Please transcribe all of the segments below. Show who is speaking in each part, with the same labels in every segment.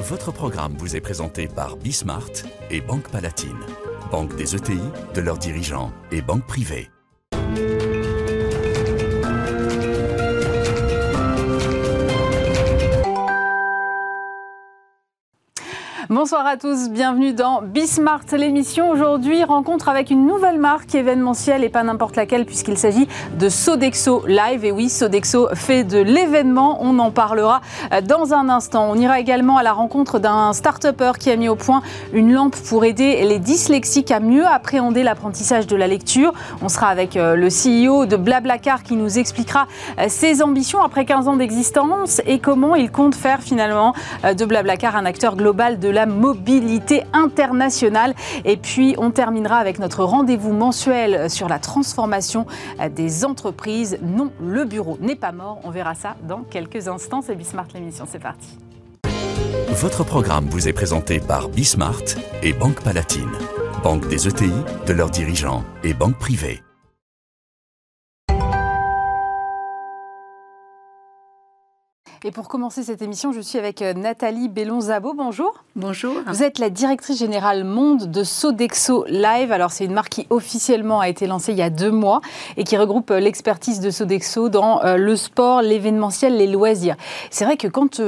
Speaker 1: Votre programme vous est présenté par Bismart et Banque Palatine, banque des ETI, de leurs dirigeants et banque privée.
Speaker 2: Bonsoir à tous, bienvenue dans Bismart, l'émission. Aujourd'hui, rencontre avec une nouvelle marque événementielle et pas n'importe laquelle puisqu'il s'agit de Sodexo Live. Et oui, Sodexo fait de l'événement, on en parlera dans un instant. On ira également à la rencontre d'un start-upper qui a mis au point une lampe pour aider les dyslexiques à mieux appréhender l'apprentissage de la lecture. On sera avec euh, le CEO de Blablacar qui nous expliquera euh, ses ambitions après 15 ans d'existence et comment il compte faire finalement euh, de Blablacar un acteur global de la mobilité internationale. Et puis, on terminera avec notre rendez-vous mensuel sur la transformation des entreprises. Non, le bureau n'est pas mort. On verra ça dans quelques instants. C'est Bismart l'émission. C'est parti.
Speaker 1: Votre programme vous est présenté par Bismart et Banque Palatine, banque des ETI, de leurs dirigeants et banque privée.
Speaker 2: Et pour commencer cette émission, je suis avec euh, Nathalie Bellon-Zabo. Bonjour.
Speaker 3: Bonjour.
Speaker 2: Vous êtes la directrice générale monde de Sodexo Live. Alors, c'est une marque qui officiellement a été lancée il y a deux mois et qui regroupe euh, l'expertise de Sodexo dans euh, le sport, l'événementiel, les loisirs. C'est vrai que quand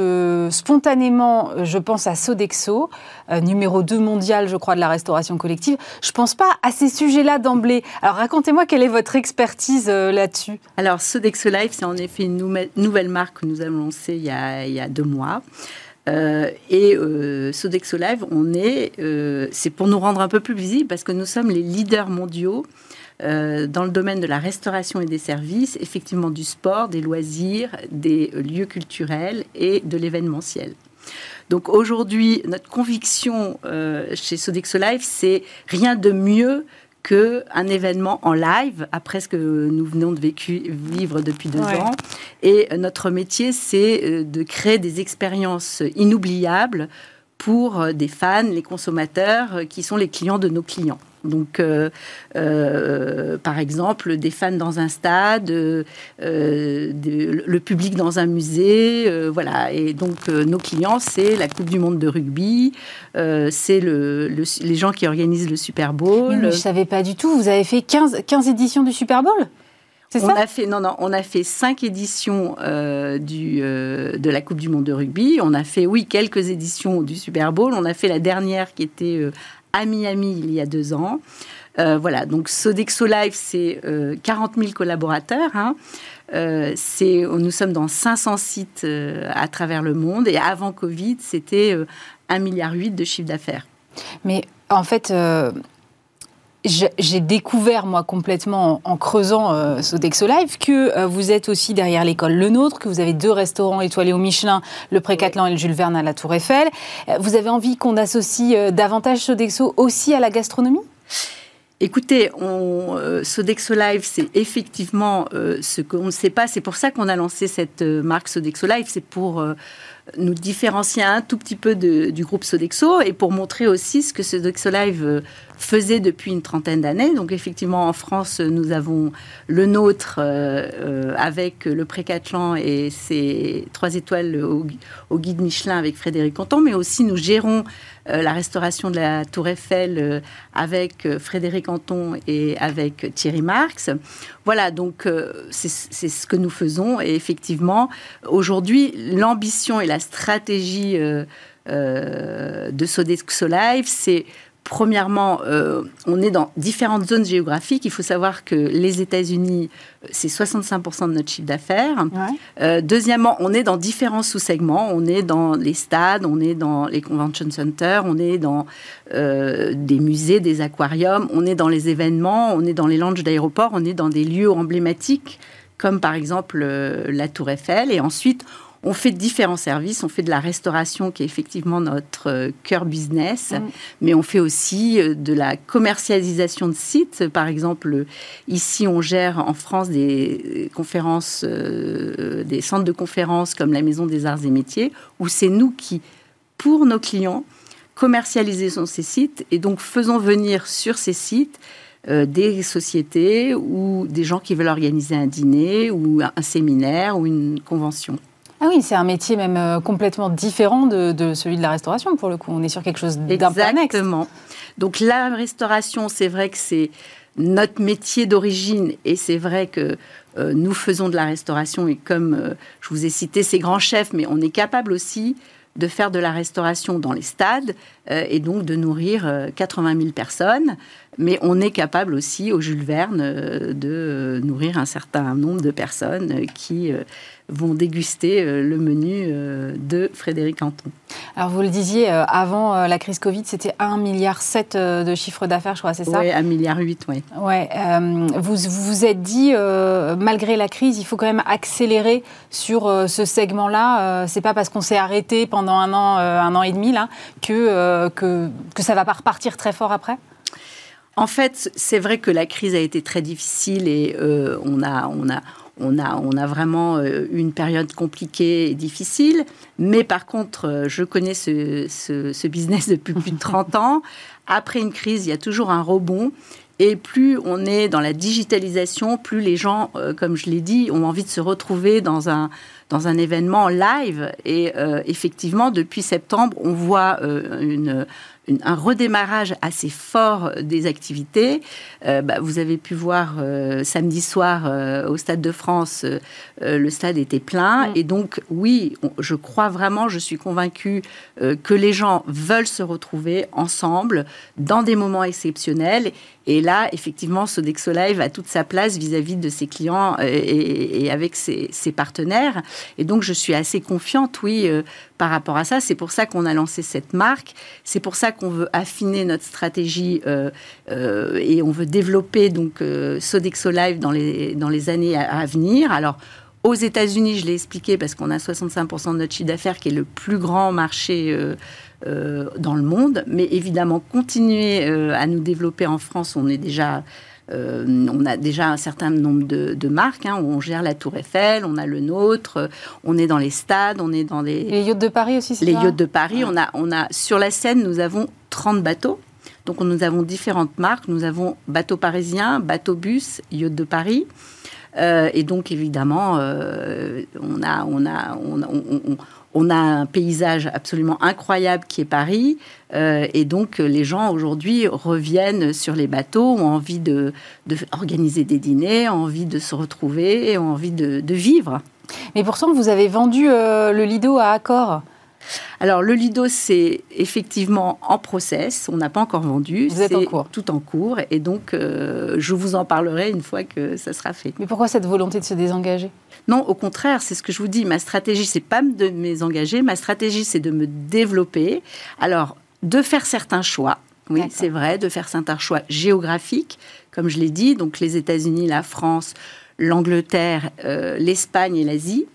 Speaker 2: spontanément je pense à Sodexo, numéro 2 mondial, je crois, de la restauration collective, je ne pense pas à ces sujets-là d'emblée. Alors, racontez-moi quelle est votre expertise là-dessus.
Speaker 3: Alors, Sodexo Live, c'est en effet une nouvelle marque que nous avons lancée il y a, deux mois. Euh, et euh, Sodexo Live, on est, euh, c'est pour nous rendre un peu plus visibles parce que nous sommes les leaders mondiaux dans le domaine de la restauration et des services, effectivement du sport, des loisirs, des lieux culturels et de l'événementiel. Donc aujourd'hui, notre conviction chez Sodexo Live, c'est rien de mieux qu'un événement en live, après ce que nous venons de vivre depuis deux ans. Et notre métier, c'est euh, de créer des expériences inoubliables pour euh, des fans, les consommateurs, euh, qui sont les clients de nos clients. Donc, euh, euh, par exemple, des fans dans un stade, euh, le public dans un musée, voilà. Et donc, nos clients, c'est la Coupe du Monde de rugby, c'est le, les gens qui organisent le Super Bowl.
Speaker 2: Mais je ne savais pas du tout. Vous avez fait 15, 15 éditions du Super Bowl?
Speaker 3: On a fait non non, on a fait cinq éditions du, de la Coupe du Monde de rugby. On a fait oui quelques éditions du Super Bowl. On a fait la dernière qui était à Miami il y a deux ans. Euh, voilà, donc Sodexo Live, c'est 40 euh, 000 collaborateurs. Hein. Euh, nous sommes dans 500 sites à travers le monde et avant Covid, c'était 1,8 milliard de chiffre d'affaires.
Speaker 2: Mais en fait, j'ai découvert, moi, complètement en, creusant euh, Sodexo Live, que euh, vous êtes aussi derrière l'école Le Nôtre, que vous avez deux restaurants étoilés au Michelin, le Précatelan et le Jules Verne à la Tour Eiffel. Euh, vous avez envie qu'on associe euh, davantage Sodexo aussi à la gastronomie?
Speaker 3: Écoutez, on, Sodexo Live, c'est effectivement ce qu'on ne sait pas. C'est pour ça qu'on a lancé cette marque Sodexo Live. C'est pour nous différencier un tout petit peu du groupe Sodexo et pour montrer aussi ce que Sodexo Live faisait depuis une trentaine d'années. Donc effectivement, en France, nous avons le nôtre euh, euh, avec le Précatelan et ses trois étoiles au, guide Michelin avec Frédéric Canton, mais aussi nous gérons euh, la restauration de la Tour Eiffel avec Frédéric Canton et avec Thierry Marx. Voilà, donc c'est ce que nous faisons. Et effectivement, aujourd'hui, l'ambition et la stratégie de Sodexo Live, c'est Premièrement, euh, on est dans différentes zones géographiques. Il faut savoir que les États-Unis, euh, c'est 65% de notre chiffre d'affaires. Euh, deuxièmement, on est dans différents sous-segments. On est dans les stades, on est dans les convention centers, on est dans des musées, des aquariums, on est dans les événements, on est dans les lounges d'aéroports, on est dans des lieux emblématiques comme par exemple la Tour Eiffel. Et ensuite, on fait différents services. On fait de la restauration qui est effectivement notre euh, cœur business, mm. mais on fait aussi euh, de la commercialisation de sites. Par exemple, ici, on gère en France des conférences, euh, des centres de conférences comme la Maison des Arts et Métiers, où c'est nous qui, pour nos clients, commercialisons ces sites et donc faisons venir sur ces sites des sociétés ou des gens qui veulent organiser un dîner ou un séminaire ou une convention.
Speaker 2: Ah oui, c'est un métier même complètement différent de, celui de la restauration pour le coup. On est sur quelque chose d'un
Speaker 3: Exactement. Donc la restauration, c'est vrai que c'est notre métier d'origine et c'est vrai que nous faisons de la restauration et comme je vous ai cité ces grands chefs, mais on est capable aussi de faire de la restauration dans les stades euh, et donc de nourrir 80 euh, 000 personnes. Mais on est capable aussi, au Jules Verne, euh, de nourrir un certain nombre de personnes qui vont déguster le menu de Frédéric Anton.
Speaker 2: Alors vous le disiez, avant la crise Covid, c'était 1,7 milliard de chiffre d'affaires, je crois, c'est ça?
Speaker 3: Oui, 1,8 milliard, oui.
Speaker 2: Ouais, vous, vous vous êtes dit, malgré la crise, il faut quand même accélérer sur ce segment-là. c'est pas parce qu'on s'est arrêté pendant un an, un an et demi, là, que euh, que, que ça va pas repartir très fort après?
Speaker 3: En fait, c'est vrai que la crise a été très difficile et euh, on, a, on, a, on, a, on a vraiment eu une période compliquée et difficile. Mais par contre, je connais ce, ce, business depuis plus de 30 ans. Après une crise, il y a toujours un rebond. Et plus on est dans la digitalisation, plus les gens, euh, comme je l'ai dit, ont envie de se retrouver dans un, dans un événement live. Et euh, effectivement, depuis septembre, on voit euh, une, un redémarrage assez fort des activités. Euh, bah, vous avez pu voir euh, samedi soir euh, au Stade de France, le stade était plein. Mm. Et donc, oui, je crois vraiment, je suis convaincue que les gens veulent se retrouver ensemble dans des moments exceptionnels. Et là, effectivement, Sodexo Live a toute sa place vis-à-vis de ses clients et, avec ses, ses, partenaires. Et donc, je suis assez confiante, oui, par rapport à ça. C'est pour ça qu'on a lancé cette marque. C'est pour ça qu'on veut affiner notre stratégie euh, euh, et on veut développer donc euh, Sodexo Live dans les, dans les années à, venir. Alors, aux États-Unis, je l'ai expliqué parce qu'on a 65% de notre chiffre d'affaires qui est le plus grand marché dans le monde. Mais évidemment, continuer à nous développer en France, on est déjà euh, on a déjà un certain nombre de, marques. Hein, on gère la Tour Eiffel, on a le nôtre, on est dans les stades, on est dans les.
Speaker 2: Les yachts de Paris aussi,
Speaker 3: c'est Les yachts de Paris. On, a, on a, sur la Seine, nous avons 30 bateaux. Donc nous avons différentes marques. Nous avons bateau parisien, bateau bus, yacht de Paris. Euh, et donc évidemment, euh, on a, on a, on, on, on a un paysage absolument incroyable qui est Paris. Euh, et donc, les gens aujourd'hui reviennent sur les bateaux, ont envie de, organiser des dîners, ont envie de se retrouver, ont envie de, vivre.
Speaker 2: Mais pourtant, vous avez vendu euh, le Lido à Accor.
Speaker 3: Alors, le Lido, c'est effectivement en process. On n'a pas encore vendu.
Speaker 2: Vous êtes en cours.
Speaker 3: Tout en cours. Et donc, euh, je vous en parlerai une fois que ça sera fait.
Speaker 2: Mais pourquoi cette volonté de se désengager?
Speaker 3: Non, au contraire, c'est ce que je vous dis. Ma stratégie, c'est pas de me désengager. Ma stratégie, c'est de me développer. Alors, de faire certains choix. Oui, c'est vrai, de faire certains choix géographiques, comme je l'ai dit, donc les États-Unis, la France, l'Angleterre, euh, l'Espagne et l'Asie.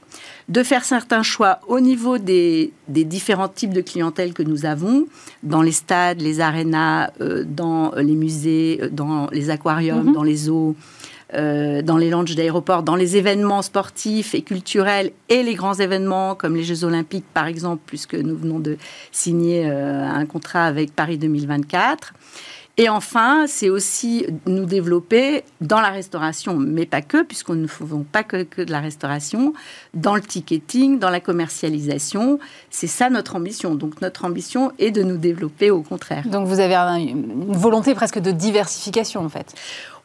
Speaker 3: De faire certains choix au niveau des, différents types de clientèle que nous avons, dans les stades, les arénas, euh, dans les musées, euh, dans les aquariums, mhm. dans les eaux, euh, dans les lounges d'aéroports, dans les événements sportifs et culturels et les grands événements comme les Jeux Olympiques par exemple, puisque nous venons de signer un contrat avec Paris 2024. Et enfin, c'est aussi nous développer dans la restauration, mais pas que, puisqu'on ne faisons pas que, que, de la restauration, dans le ticketing, dans la commercialisation. C'est ça notre ambition. Donc notre ambition est de nous développer au contraire.
Speaker 2: Donc vous avez une volonté presque de diversification en fait.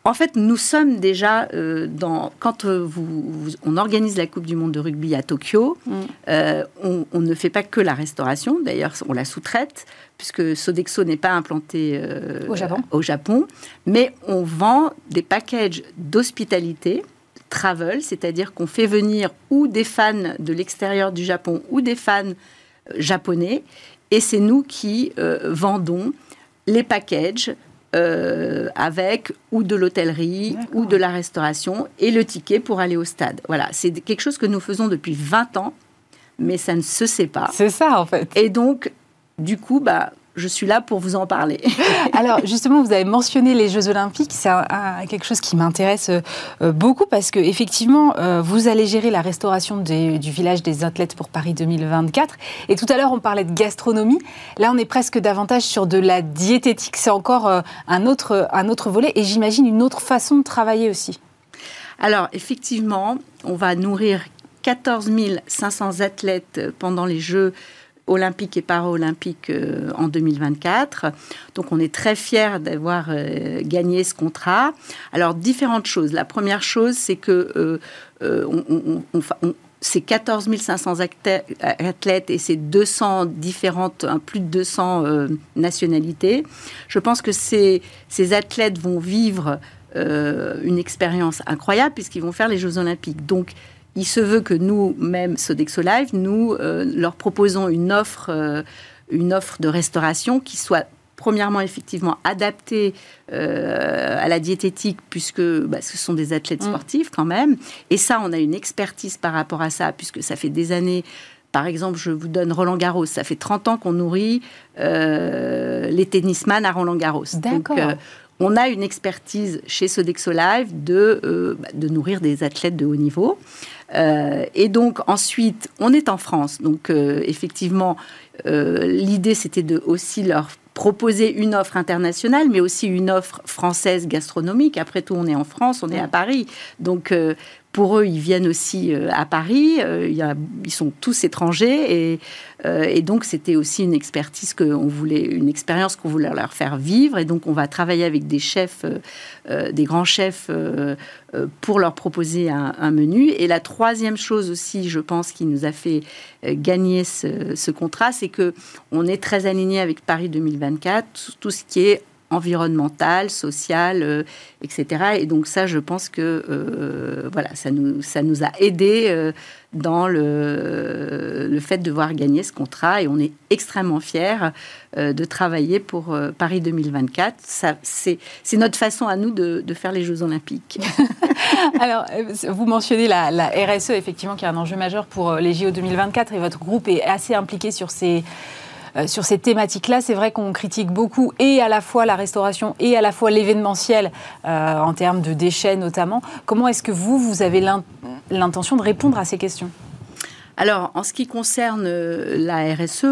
Speaker 3: En fait, nous sommes déjà euh, dans. Quand euh, vous, on organise la Coupe du Monde de rugby à Tokyo, mm. euh, on, ne fait pas que la restauration. D'ailleurs, on la sous-traite, puisque Sodexo n'est pas implanté
Speaker 2: au, Japon.
Speaker 3: au Japon. Mais on vend des packages d'hospitalité, travel, c'est-à-dire qu'on fait venir ou des fans de l'extérieur du Japon ou des fans japonais. Et c'est nous qui vendons les packages euh, avec ou de l'hôtellerie ou de la restauration et le ticket pour aller au stade. Voilà, c'est quelque chose que nous faisons depuis 20 ans, mais ça ne se sait pas.
Speaker 2: C'est ça en fait.
Speaker 3: Et donc, du coup, bah, je suis là pour vous en parler.
Speaker 2: Alors justement, vous avez mentionné les Jeux Olympiques, c'est quelque chose qui m'intéresse euh, beaucoup parce que effectivement, euh, vous allez gérer la restauration du village des athlètes pour Paris 2024. Et tout à l'heure, on parlait de gastronomie. Là, on est presque davantage sur de la diététique. C'est encore euh, un autre, un autre volet et j'imagine une autre façon de travailler aussi.
Speaker 3: Alors effectivement, on va nourrir 14 500 athlètes pendant les Jeux olympiques et paralympiques euh, en 2024. Donc on est très fiers d'avoir euh, gagné ce contrat. Alors différentes choses. La première chose, c'est que ces 14 500 athlètes et ces 200 différentes, plus de 200 nationalités, je pense que ces, ces athlètes vont vivre une expérience incroyable puisqu'ils vont faire les Jeux olympiques. Donc il se veut que nous, même Sodexo Live, nous euh, leur proposons une offre, euh, une offre de restauration qui soit premièrement effectivement adaptée euh, à la diététique puisque bah, ce sont des athlètes mm. sportifs quand même. Et ça, on a une expertise par rapport à ça puisque ça fait des années. Par exemple, je vous donne Roland Garros. Ça fait 30 ans qu'on nourrit les tennisman à Roland Garros.
Speaker 2: D'accord
Speaker 3: on a une expertise chez Sodexo Live de, bah, de nourrir des athlètes de haut niveau. Euh, et donc ensuite, on est en France. Donc euh, effectivement, euh, l'idée c'était de aussi leur proposer une offre internationale, mais aussi une offre française gastronomique. Après tout, on est en France, on est à Paris. Donc, pour eux, ils viennent aussi euh, à Paris. Euh, ils sont tous étrangers euh, et, donc c'était aussi une expertise qu'on voulait, une expérience qu'on voulait leur faire vivre. Et donc on va travailler avec des chefs, des grands chefs, pour leur proposer un, menu. Et la troisième chose aussi, je pense, qui nous a fait gagner ce, ce contrat, c'est que on est très aligné avec Paris 2024, tout ce qui est environnementale, sociale, euh, etc. Et donc ça, je pense que euh, voilà, ça nous, a aidé euh, dans le, le fait de voir gagner ce contrat et on est extrêmement fiers de travailler pour Paris 2024. Ça, c'est, notre façon à nous de, de, faire les Jeux Olympiques.
Speaker 2: Alors, vous mentionnez la, la, RSE, effectivement, qui est un enjeu majeur pour les JO 2024 et votre groupe est assez impliqué sur ces euh, sur ces thématiques-là, c'est vrai qu'on critique beaucoup et à la fois la restauration et à la fois l'événementiel euh, en termes de déchets notamment. Comment est-ce que vous, vous avez l'intention de répondre à ces questions?
Speaker 3: Alors, en ce qui concerne euh, la RSE,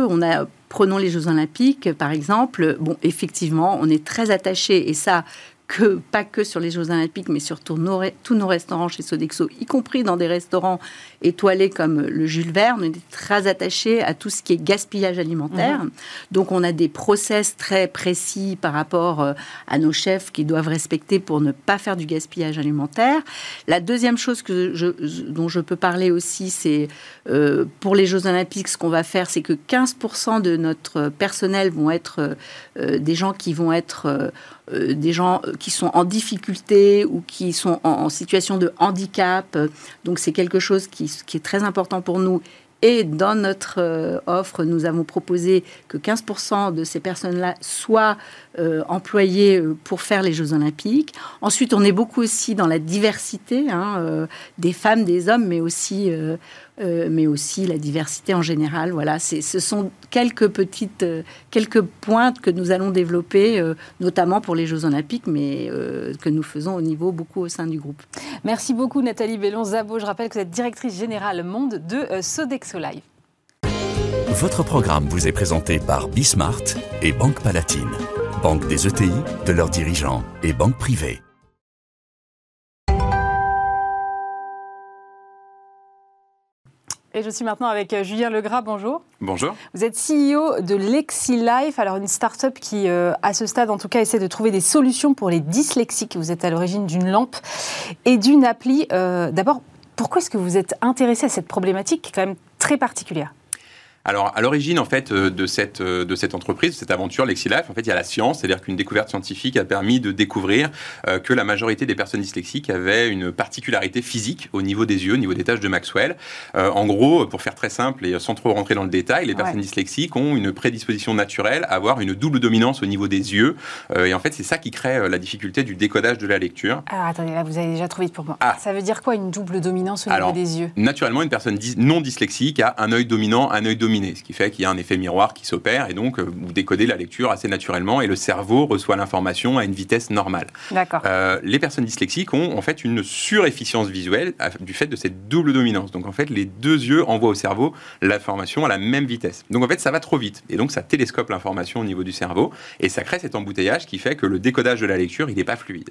Speaker 3: prenons les Jeux Olympiques, par exemple. Bon, effectivement, on est très attaché, et ça, que, pas que sur les Jeux Olympiques, mais sur tous nos restaurants chez Sodexo, y compris dans des restaurants étoilés comme le Jules Verne. On est très attaché à tout ce qui est gaspillage alimentaire. Mhm. Donc, on a des process très précis par rapport euh, à nos chefs qui doivent respecter pour ne pas faire du gaspillage alimentaire. La deuxième chose que je, dont je peux parler aussi, c'est euh, pour les Jeux Olympiques, ce qu'on va faire, c'est que 15% de notre personnel vont être euh, des gens qui vont être euh, des gens qui sont en difficulté ou qui sont en, situation de handicap. Donc c'est quelque chose qui, qui, est très important pour nous. Et dans notre euh, offre, nous avons proposé que 15% de ces personnes-là soient employées pour faire les Jeux olympiques. Ensuite, on est beaucoup aussi dans la diversité hein, des femmes, des hommes, mais aussi euh, mais aussi la diversité en général. Voilà, ce sont quelques petites, euh, quelques pointes que nous allons développer, euh, notamment pour les Jeux Olympiques, mais que nous faisons au niveau beaucoup au sein du groupe.
Speaker 2: Merci beaucoup Nathalie Bellon-Zabo. Je rappelle que vous êtes directrice générale monde de Sodexo Live.
Speaker 1: Votre programme vous est présenté par Bismart et Banque Palatine, banque des ETI, de leurs dirigeants et banque privée.
Speaker 2: Et je suis maintenant avec euh, Julien Legras. Bonjour.
Speaker 4: Bonjour.
Speaker 2: Vous êtes CEO de LexiLife, alors une start-up qui, euh, à ce stade en tout cas, essaie de trouver des solutions pour les dyslexiques. Vous êtes à l'origine d'une lampe et d'une appli. Euh, d'abord, pourquoi est-ce que vous êtes intéressé à cette problématique qui est quand même très particulière?
Speaker 4: Alors, à l'origine, en fait, euh, de cette, euh, de cette entreprise, de cette aventure LexiLife, en fait, il y a la science, c'est-à-dire qu'une découverte scientifique a permis de découvrir euh, que la majorité des personnes dyslexiques avaient une particularité physique au niveau des yeux, au niveau des tâches de Maxwell. en gros, pour faire très simple et sans trop rentrer dans le détail, les personnes dyslexiques ont une prédisposition naturelle à avoir une double dominance au niveau des yeux. et en fait, c'est ça qui crée la difficulté du décodage de la lecture.
Speaker 2: Alors, attendez, là, vous avez déjà trop vite pour moi. Ah. Ça veut dire quoi, une double dominance au niveau des yeux?
Speaker 4: Naturellement, une personne non dyslexique a un œil dominant, un œil dominant ce qui fait qu'il y a un effet miroir qui s'opère et donc euh, vous décodez la lecture assez naturellement et le cerveau reçoit l'information à une vitesse normale.
Speaker 2: D'accord.
Speaker 4: Euh, les personnes dyslexiques ont en fait une surefficience visuelle du fait de cette double dominance. Donc en fait, les deux yeux envoient au cerveau l'information à la même vitesse. Donc en fait, ça va trop vite et donc ça télescope l'information au niveau du cerveau et ça crée cet embouteillage qui fait que le décodage de la lecture, il n'est pas fluide.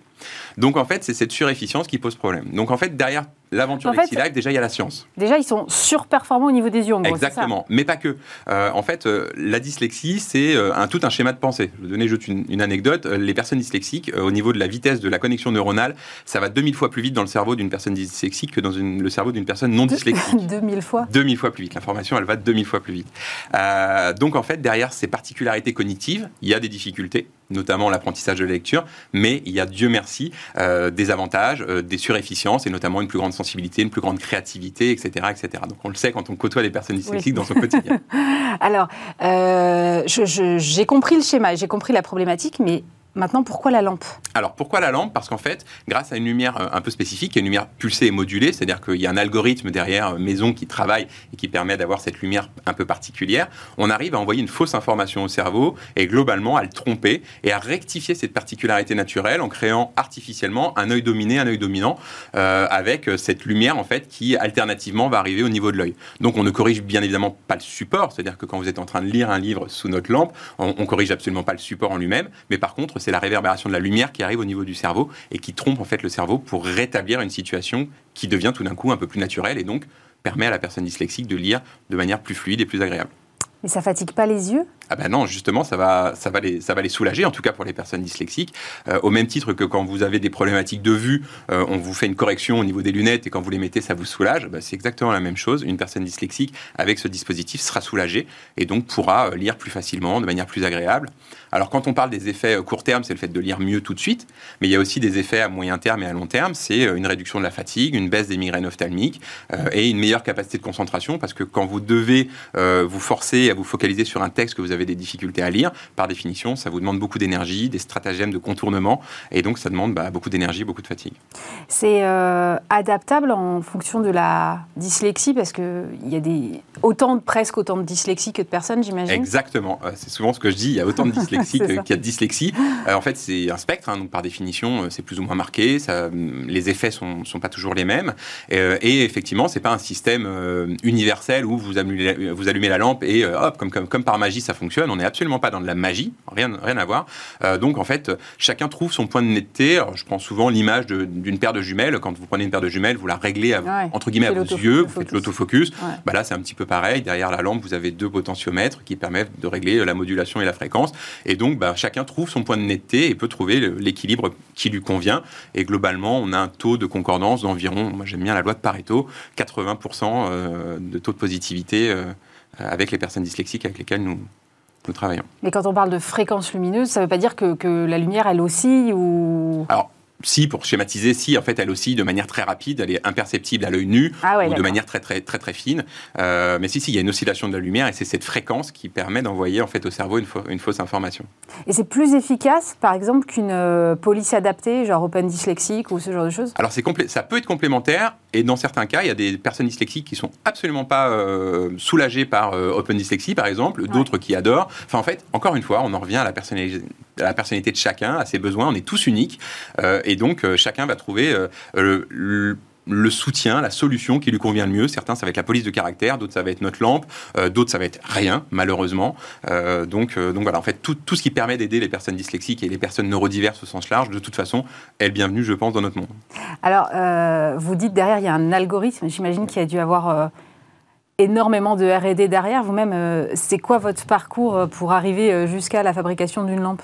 Speaker 4: Donc en fait, c'est cette surefficience qui pose problème. Donc en fait, derrière l'aventure
Speaker 2: En fait,
Speaker 4: Live, déjà, il y a la science.
Speaker 2: Déjà, ils sont surperformants au niveau des yeux, en gros, ça
Speaker 4: Exactement, mais pas que. Euh, en fait, euh, la dyslexie, c'est euh, un, tout un schéma de pensée. Je vais vous donner juste une, une anecdote. Les personnes dyslexiques, euh, au niveau de la vitesse de la connexion neuronale, ça va 2000 fois plus vite dans le cerveau d'une personne dyslexique que dans une- le cerveau d'une personne non dyslexique.
Speaker 2: 2000 fois.
Speaker 4: 2000 fois plus vite. L'information, elle va 2000 fois plus vite. Donc, en fait, derrière ces particularités cognitives, il y a des difficultés, notamment l'apprentissage de la lecture, mais il y a, Dieu merci, euh, des avantages, euh, des surefficiences, et notamment une plus grande sensibilité, une plus grande créativité, etc. etc. Donc, on le sait quand on côtoie des personnes dyslexiques dans son quotidien.
Speaker 2: Alors, euh, j'ai compris le schéma, j'ai compris la problématique, mais maintenant, pourquoi la lampe?
Speaker 4: Alors pourquoi la lampe? Parce qu'en fait, grâce à une lumière euh, un peu spécifique, une lumière pulsée et modulée, c'est-à-dire qu'il y a un algorithme derrière euh, Maison qui travaille et qui permet d'avoir cette lumière un peu particulière, on arrive à envoyer une fausse information au cerveau et globalement à le tromper et à rectifier cette particularité naturelle en créant artificiellement un œil dominé, un œil dominant, euh, avec cette lumière en fait qui alternativement va arriver au niveau de l'œil. Donc on ne corrige bien évidemment pas le support, c'est-à-dire que quand vous êtes en train de lire un livre sous notre lampe, on, on corrige absolument pas le support en lui-même, mais par contre c'est la réverbération de la lumière qui arrive au niveau du cerveau et qui trompe en fait le cerveau pour rétablir une situation qui devient tout d'un coup un peu plus naturelle et donc permet à la personne dyslexique de lire de manière plus fluide et plus agréable.
Speaker 2: Mais ça fatigue pas les yeux?
Speaker 4: Ah ben non, justement, ça va, ça va, les, ça va les soulager, en tout cas pour les personnes dyslexiques. Euh, au même titre que quand vous avez des problématiques de vue, euh, on vous fait une correction au niveau des lunettes et quand vous les mettez, ça vous soulage. Ben, c'est exactement la même chose. Une personne dyslexique, avec ce dispositif, sera soulagée et donc pourra euh, lire plus facilement, de manière plus agréable. Alors quand on parle des effets court terme, c'est le fait de lire mieux tout de suite, mais il y a aussi des effets à moyen terme et à long terme. C'est une réduction de la fatigue, une baisse des migraines ophtalmiques et une meilleure capacité de concentration parce que quand vous devez vous forcer à vous focaliser sur un texte que vous avez des difficultés à lire, par définition, ça vous demande beaucoup d'énergie, des stratagèmes de contournement et donc ça demande bah, beaucoup d'énergie, beaucoup de fatigue.
Speaker 2: C'est euh, adaptable en fonction de la dyslexie? Parce qu'il y a des, autant, presque autant de dyslexie que de personnes, j'imagine.
Speaker 4: Exactement, Euh, c'est souvent ce que je dis, il y a autant de dyslexie qu'il y a de dyslexie. Euh, en fait, c'est un spectre, hein, donc par définition, c'est plus ou moins marqué, ça, hum, les effets sont, sont pas toujours les mêmes. Et effectivement, c'est pas un système universel où vous allumez, vous allumez la lampe et hop, comme, comme, comme par magie, ça fonctionne. On n'est absolument pas dans de la magie, rien, rien à voir. Euh, donc en fait, chacun trouve son point de netteté. Alors, je prends souvent l'image d'une paire de jumelles. Quand vous prenez une paire de jumelles, vous la réglez à-
Speaker 2: Ouais.
Speaker 4: entre guillemets à vos yeux, vous faites
Speaker 2: focus.
Speaker 4: l'autofocus.
Speaker 2: Ouais.
Speaker 4: Bah là, c'est un petit peu pareil. Derrière la lampe, vous avez deux potentiomètres qui permettent de régler la modulation et la fréquence. Et donc, bah, chacun trouve son point de netteté et peut trouver l'équilibre qui lui convient. Et globalement, on a un taux de concordance d'environ, moi j'aime bien la loi de Pareto, 80% euh, de taux de positivité euh, avec les personnes dyslexiques avec lesquelles nous, nous travaillons.
Speaker 2: Mais quand on parle de fréquence lumineuse, ça ne veut pas dire que, que la lumière, elle oscille ou...
Speaker 4: Alors, si, pour schématiser, si, en fait, elle aussi, de manière très rapide, elle est imperceptible à l'œil nu
Speaker 2: Ah ouais,
Speaker 4: ou de manière très, très, très, très fine. Euh, mais si, si, il y a une oscillation de la lumière et c'est cette fréquence qui permet d'envoyer, en fait, au cerveau une, fau- une fausse information.
Speaker 2: Et c'est plus efficace, par exemple, qu'une euh, police adaptée, genre Open Dyslexique ou ce genre de choses?
Speaker 4: Alors, ça peut être complémentaire et dans certains cas, il y a des personnes dyslexiques qui sont absolument pas euh, soulagées par Open Dyslexie, par exemple, d'autres qui adorent. Enfin, en fait, encore une fois, on en revient à la, personnali- à la personnalité de chacun, à ses besoins. On est tous uniques euh, et donc euh, chacun va trouver euh, le- soutien, la solution qui lui convient le mieux. Certains, ça va être la police de caractère, d'autres, ça va être notre lampe, d'autres, ça va être rien, malheureusement. Donc, donc voilà, en fait, tout, tout ce qui permet d'aider les personnes dyslexiques et les personnes neurodiverses au sens large, de toute façon, est le bienvenu, je pense, dans notre monde.
Speaker 2: Alors, vous dites derrière, il y a un algorithme. J'imagine qu'il y a dû avoir énormément de R&D derrière. Vous-même, euh, c'est quoi votre parcours euh, pour arriver euh, jusqu'à la fabrication d'une lampe?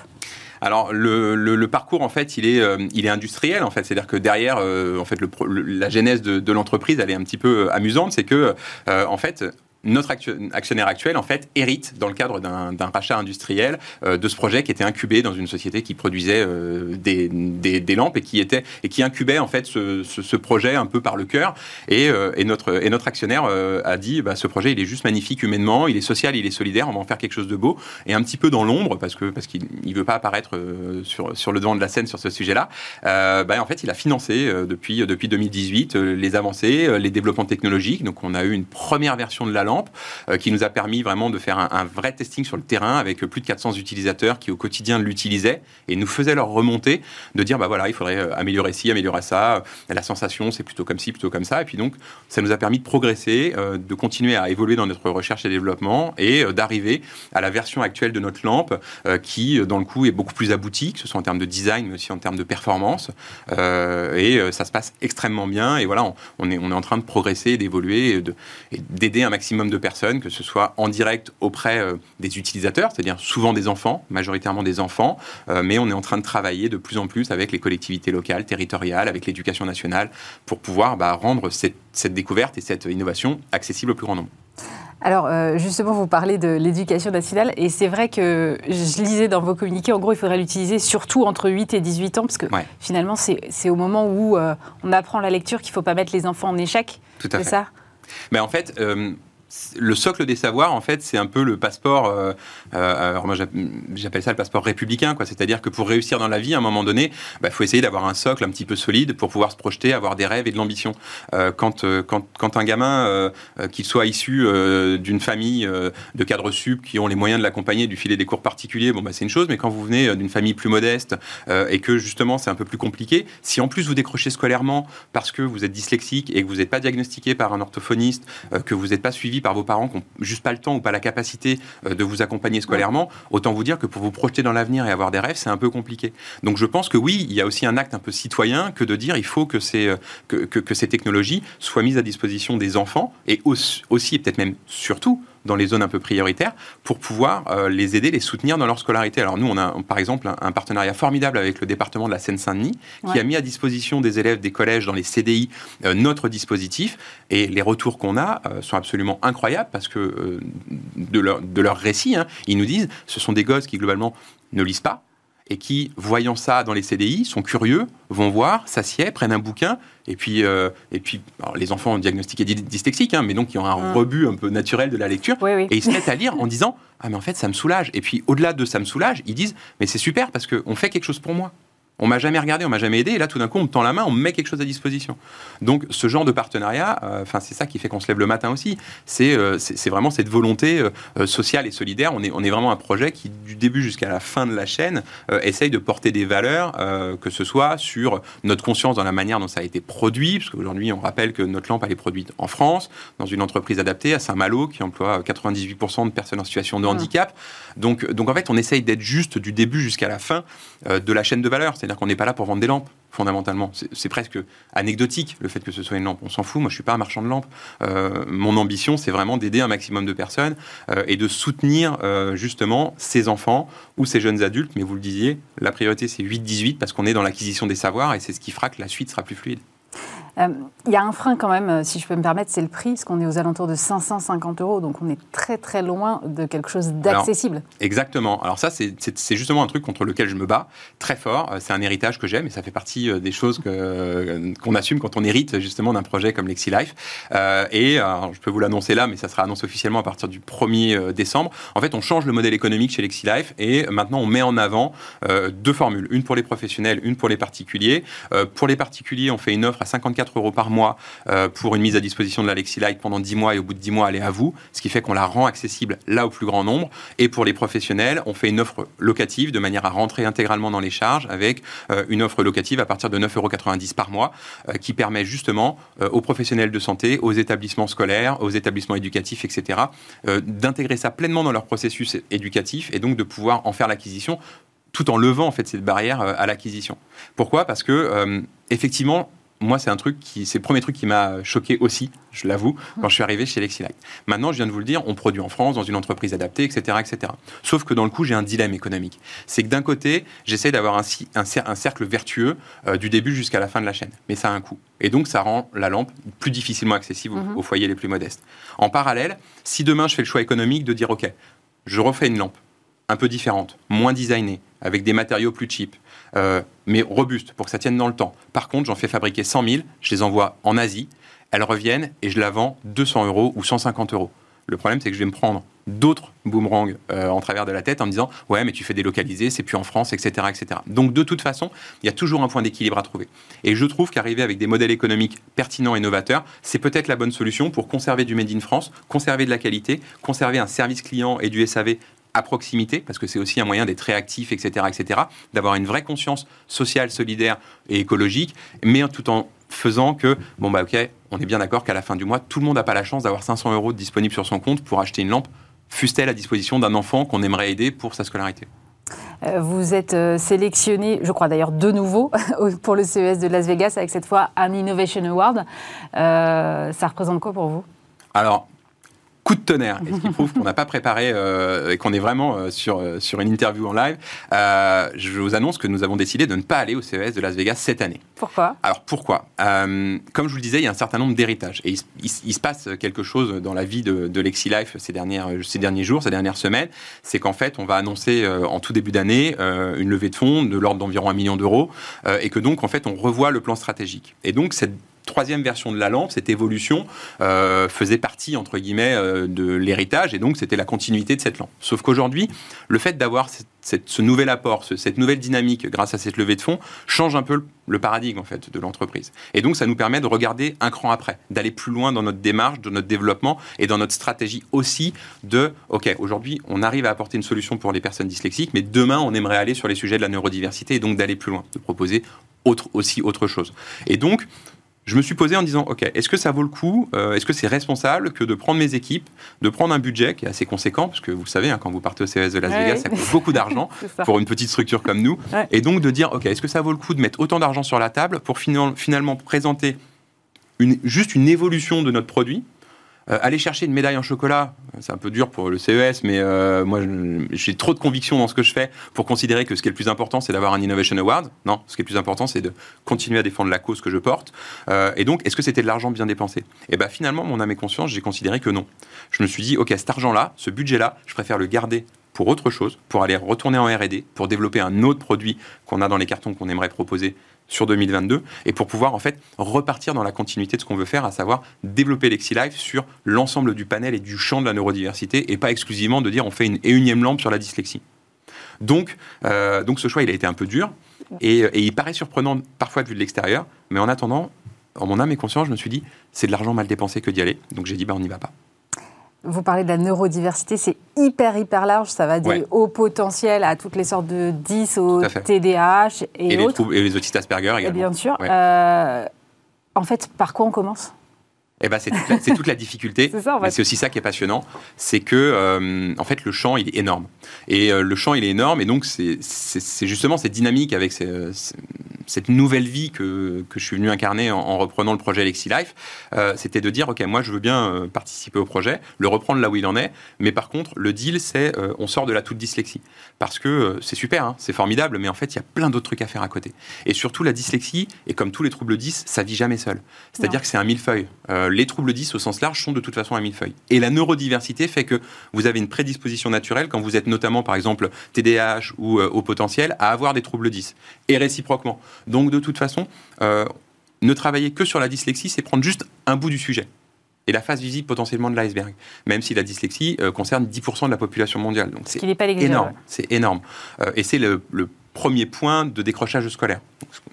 Speaker 4: Alors le, parcours en fait il est industriel en fait. C'est-à-dire que derrière en fait la genèse de, l'entreprise elle est un petit peu amusante. C'est que en fait notre actio- actionnaire actuel, en fait, hérite, dans le cadre d'un rachat industriel, euh, de ce projet qui était incubé dans une société qui produisait euh, des, lampes et qui, était, et qui incubait, en fait, ce, projet un peu par le cœur. Et, euh, notre, et notre actionnaire a dit, bah, ce projet, il est juste magnifique humainement, il est social, il est solidaire, on va en faire quelque chose de beau. Et un petit peu dans l'ombre, parce que parce qu'il ne veut pas apparaître sur, sur le devant de la scène sur ce sujet-là, bah, en fait, il a financé depuis, depuis 2018 euh, les avancées, les développements technologiques. Donc, on a eu une première version de la lampe lampe, qui nous a permis vraiment de faire un, vrai testing sur le terrain avec plus de 400 utilisateurs qui au quotidien l'utilisaient et nous faisaient leur remontée de dire bah voilà il faudrait améliorer ci, améliorer ça, la sensation c'est plutôt comme ci, plutôt comme ça. Et puis donc ça nous a permis de progresser, de continuer à évoluer dans notre recherche et développement et d'arriver à la version actuelle de notre lampe qui dans le coup est beaucoup plus aboutie, que ce soit en termes de design mais aussi en termes de performance. Et ça se passe extrêmement bien. Et voilà on, est, on est en train de progresser, d'évoluer et d'aider un maximum de personnes, que ce soit en direct auprès euh, des utilisateurs, c'est-à-dire souvent des enfants, majoritairement des enfants, euh, mais on est en train de travailler de plus en plus avec les collectivités locales, territoriales, avec l'éducation nationale, pour pouvoir bah, rendre cette, cette découverte et cette innovation accessible au plus grand nombre.
Speaker 2: Alors, euh, justement, vous parlez de l'éducation nationale, et c'est vrai que je lisais dans vos communiqués, en gros, il faudrait l'utiliser surtout entre 8 et 18 ans, parce que finalement, c'est au moment où on apprend la lecture qu'il ne faut pas mettre les enfants en échec.
Speaker 4: Tout à fait. C'est ça? Mais en fait, euh, le socle des savoirs, en fait, c'est un peu le passeport. Euh, euh, alors moi, j'appelle ça le passeport républicain, quoi. C'est-à-dire que pour réussir dans la vie, à un moment donné, il bah, faut essayer d'avoir un socle un petit peu solide pour pouvoir se projeter, avoir des rêves et de l'ambition. Euh, quand, quand, quand, un gamin, qu'il soit issu d'une famille de cadres sup qui ont les moyens de l'accompagner, du filet des cours particuliers, bon, bah, c'est une chose. Mais quand vous venez d'une famille plus modeste et que justement c'est un peu plus compliqué, si en plus vous décrochez scolairement parce que vous êtes dyslexique et que vous n'êtes pas diagnostiqué par un orthophoniste, que vous n'êtes pas suivi par vos parents qui n'ont juste pas le temps ou pas la capacité euh, de vous accompagner scolairement, autant vous dire que pour vous projeter dans l'avenir et avoir des rêves, c'est un peu compliqué. Donc je pense que oui, il y a aussi un acte un peu citoyen que de dire il faut que ces, euh, que, que, ces technologies soient mises à disposition des enfants et aussi, aussi et peut-être même surtout dans les zones un peu prioritaires pour pouvoir euh, les aider, les soutenir dans leur scolarité. Alors nous, on a par exemple un, partenariat formidable avec le département de la Seine-Saint-Denis qui a mis à disposition des élèves des collèges dans les CDI euh, notre dispositif. Et les retours qu'on a euh, sont absolument incroyables parce que de, leur, de leur récit, hein, ils nous disent ce sont des gosses qui globalement ne lisent pas, et qui, voyant ça dans les CDI, sont curieux, vont voir, s'assiedent, prennent un bouquin, et puis, euh, et puis les enfants ont diagnostiqué dyslexiques, hein, mais donc ils ont un mmh. rebut un peu naturel de la lecture, et ils se mettent à lire en disant Ah, mais en fait, ça me soulage. Et puis, au-delà de ça me soulage, ils disent Mais c'est super parce qu'on fait quelque chose pour moi. On m'a jamais regardé, on m'a jamais aidé, et là tout d'un coup on me tend la main, on me met quelque chose à disposition. Donc ce genre de partenariat, euh, c'est ça qui fait qu'on se lève le matin aussi. C'est euh, vraiment cette volonté euh, sociale et solidaire. On est, on est vraiment un projet qui du début jusqu'à la fin de la chaîne essaye de porter des valeurs, que ce soit sur notre conscience dans la manière dont ça a été produit, parce qu'aujourd'hui on rappelle que notre lampe elle est produite en France, dans une entreprise adaptée à Saint-Malo qui emploie 98% de personnes en situation de handicap. Donc, donc en fait on essaye d'être juste du début jusqu'à la fin de la chaîne de valeur. C'est-à-dire qu'on n'est pas là pour vendre des lampes, fondamentalement. C'est presque anecdotique le fait que ce soit une lampe. On s'en fout, moi je ne suis pas un marchand de lampes. Euh, mon ambition, c'est vraiment d'aider un maximum de personnes euh, et de soutenir euh, justement ces enfants ou ces jeunes adultes. Mais vous le disiez, la priorité c'est 8-18 parce qu'on est dans l'acquisition des savoirs et c'est ce qui fera que la suite sera plus fluide.
Speaker 2: Euh, il y a un frein quand même, euh, si je peux me permettre, c'est le prix, parce qu'on est aux alentours de 550 euros, donc on est très très loin de quelque chose d'accessible.
Speaker 4: Exactement. Alors ça, c'est justement un truc contre lequel je me bats très fort. Euh, c'est un héritage que j'aime et ça fait partie des choses qu'on assume quand on hérite justement d'un projet comme LexiLife. et je peux vous l'annoncer là, mais ça sera annoncé officiellement à partir du 1er décembre. En fait, on change le modèle économique chez LexiLife et maintenant on met en avant deux formules, une pour les professionnels, une pour les particuliers. pour les particuliers, on fait une offre à 54 euros par mois euh, pour une mise à disposition de l'Alexi Light pendant 10 mois et au bout de 10 mois, elle est à vous, ce qui fait qu'on la rend accessible là au plus grand nombre. Et pour les professionnels, on fait une offre locative de manière à rentrer intégralement dans les charges avec euh, une offre locative à partir de 9,90 euros par mois euh, qui permet justement aux professionnels de santé, aux établissements scolaires, aux établissements éducatifs, etc., d'intégrer ça pleinement dans leur processus éducatif et donc de pouvoir en faire l'acquisition tout en levant en fait cette barrière à l'acquisition. Pourquoi? Parce que effectivement, moi, c'est un truc qui, c'est le premier truc qui m'a choqué aussi, je l'avoue, quand je suis arrivé chez Lexilight. Maintenant, je viens de vous le dire, on produit en France, dans une entreprise adaptée, etc., etc. Sauf que dans le coup, j'ai un dilemme économique. C'est que d'un côté, j'essaie d'avoir un, un, cercle vertueux euh, du début jusqu'à la fin de la chaîne, mais ça a un coût. Et donc, ça rend la lampe plus difficilement accessible mhm. aux foyers les plus modestes. En parallèle, si demain je fais le choix économique de dire, ok, je refais une lampe un peu différente, moins designée, avec des matériaux plus cheap, euh, mais robustes pour que ça tienne dans le temps. Par contre, j'en fais fabriquer 100 000, je les envoie en Asie, elles reviennent et je la vends 200 euros ou 150 euros. Le problème, c'est que je vais me prendre d'autres boomerangs euh, en travers de la tête en me disant ouais mais tu fais délocaliser, c'est plus en France, etc., etc. Donc de toute façon, il y a toujours un point d'équilibre à trouver. Et je trouve qu'arriver avec des modèles économiques pertinents et novateurs, c'est peut-être la bonne solution pour conserver du made in France, conserver de la qualité, conserver un service client et du SAV à proximité, parce que c'est aussi un moyen d'être réactif, etc., etc., d'avoir une vraie conscience sociale, solidaire et écologique, mais tout en faisant que, bon bah ok, on est bien d'accord qu'à la fin du mois, tout le monde n'a pas la chance d'avoir 500 euros disponibles sur son compte pour acheter une lampe, fût-elle à disposition d'un enfant qu'on aimerait aider pour sa scolarité.
Speaker 2: Euh, vous êtes euh, sélectionné, je crois d'ailleurs de nouveau, pour le CES de Las Vegas avec cette fois un Innovation Award. Euh, ça représente quoi pour vous?
Speaker 4: Alors, coup de tonnerre, et ce qui prouve qu'on n'a pas préparé euh, et qu'on est vraiment euh, sur, euh, sur une interview en live. je vous annonce que nous avons décidé de ne pas aller au CES de Las Vegas cette année.
Speaker 2: Pourquoi?
Speaker 4: Alors pourquoi? Comme je vous le disais, il y a un certain nombre d'héritages. Et il, se passe quelque chose dans la vie de, de LexiLife ces, dernières, ces derniers jours, ces dernières semaines. C'est qu'en fait, on va annoncer en tout début d'année une levée de fonds de l'ordre d'environ un million d'euros. et que donc, en fait, on revoit le plan stratégique. Et donc, cette troisième version de la lampe, cette évolution, euh, faisait partie, entre guillemets, euh, de l'héritage, et donc c'était la continuité de cette lampe. Sauf qu'aujourd'hui, le fait d'avoir ce nouvel apport, cette nouvelle dynamique grâce à cette levée de fonds, change un peu le paradigme, en fait, de l'entreprise. Et donc, ça nous permet de regarder un cran après, d'aller plus loin dans notre démarche, de notre développement, et dans notre stratégie aussi de, OK, aujourd'hui, on arrive à apporter une solution pour les personnes dyslexiques, mais demain, on aimerait aller sur les sujets de la neurodiversité, et donc d'aller plus loin, de proposer autre, aussi autre chose. Et donc, je me suis posé en disant, OK, est-ce que ça vaut le coup euh, Est-ce que c'est responsable que de prendre mes équipes, de prendre un budget qui est assez conséquent, parce que vous savez, hein, quand vous partez au CES de Las Vegas, ça coûte beaucoup d'argent pour une petite structure comme nous, et donc de dire, OK, est-ce que ça vaut le coup de mettre autant d'argent sur la table pour finalement présenter une, juste une évolution de notre produit euh, aller chercher une médaille en chocolat, c'est un peu dur pour le CES, mais euh, moi j'ai trop de conviction dans ce que je fais pour considérer que ce qui est le plus important c'est d'avoir un Innovation Award. Non, ce qui est le plus important c'est de continuer à défendre la cause que je porte. Euh, et donc, est-ce que c'était de l'argent bien dépensé? Et eh bien finalement, mon âme et conscience, j'ai considéré que non. Je me suis dit, ok, cet argent-là, ce budget-là, je préfère le garder pour autre chose, pour aller retourner en R&D, pour développer un autre produit qu'on a dans les cartons qu'on aimerait proposer sur 2022 et pour pouvoir en fait repartir dans la continuité de ce qu'on veut faire, à savoir développer LexiLife sur l'ensemble du panel et du champ de la neurodiversité et pas exclusivement de dire on fait une énième lampe sur la dyslexie. Donc, euh, donc ce choix il a été un peu dur et, et il paraît surprenant parfois vue de l'extérieur, mais en attendant, en mon âme et conscience, je me suis dit c'est de l'argent mal dépensé que d'y aller, donc j'ai dit bah on n'y va pas.
Speaker 2: Vous parlez de la neurodiversité, c'est hyper, hyper large. Ça va des hauts potentiels à toutes les sortes de 10, au TDAH et,
Speaker 4: et
Speaker 2: autres.
Speaker 4: Les et les autistes Asperger également. Et
Speaker 2: bien sûr. Euh, en fait, par quoi on commence?
Speaker 4: Eh ben, c'est toute, toute, la difficulté. c'est c'est aussi ça qui est passionnant, c'est que euh, en fait le champ il est énorme et euh, le champ il est énorme et donc c'est justement cette dynamique avec ces, cette nouvelle vie que, que, je suis venu incarner en, reprenant le projet LexiLife, euh, c'était de dire, OK, moi je veux bien euh, participer au projet, le reprendre là où il en est, mais par contre, le deal, c'est euh, on sort de la toute dyslexie. Parce que c'est super, hein, c'est formidable, mais en fait, il y a plein d'autres trucs à faire à côté. Et surtout, la dyslexie, et comme tous les troubles 10, ça vit jamais seul. C'est-à-dire que c'est un millefeuille. les troubles 10 au sens large sont de toute façon un millefeuille. Et la neurodiversité fait que vous avez une prédisposition naturelle quand vous êtes notamment, par exemple, TDAH ou au potentiel, à avoir des troubles 10. Et réciproquement. Donc de toute façon, euh, ne travailler que sur la dyslexie, c'est prendre juste un bout du sujet et la face visible potentiellement de l'iceberg, même si la dyslexie euh, concerne 10% de la population mondiale. Donc c'est énorme. C'est énorme. Euh, et c'est le, premier point de décrochage scolaire,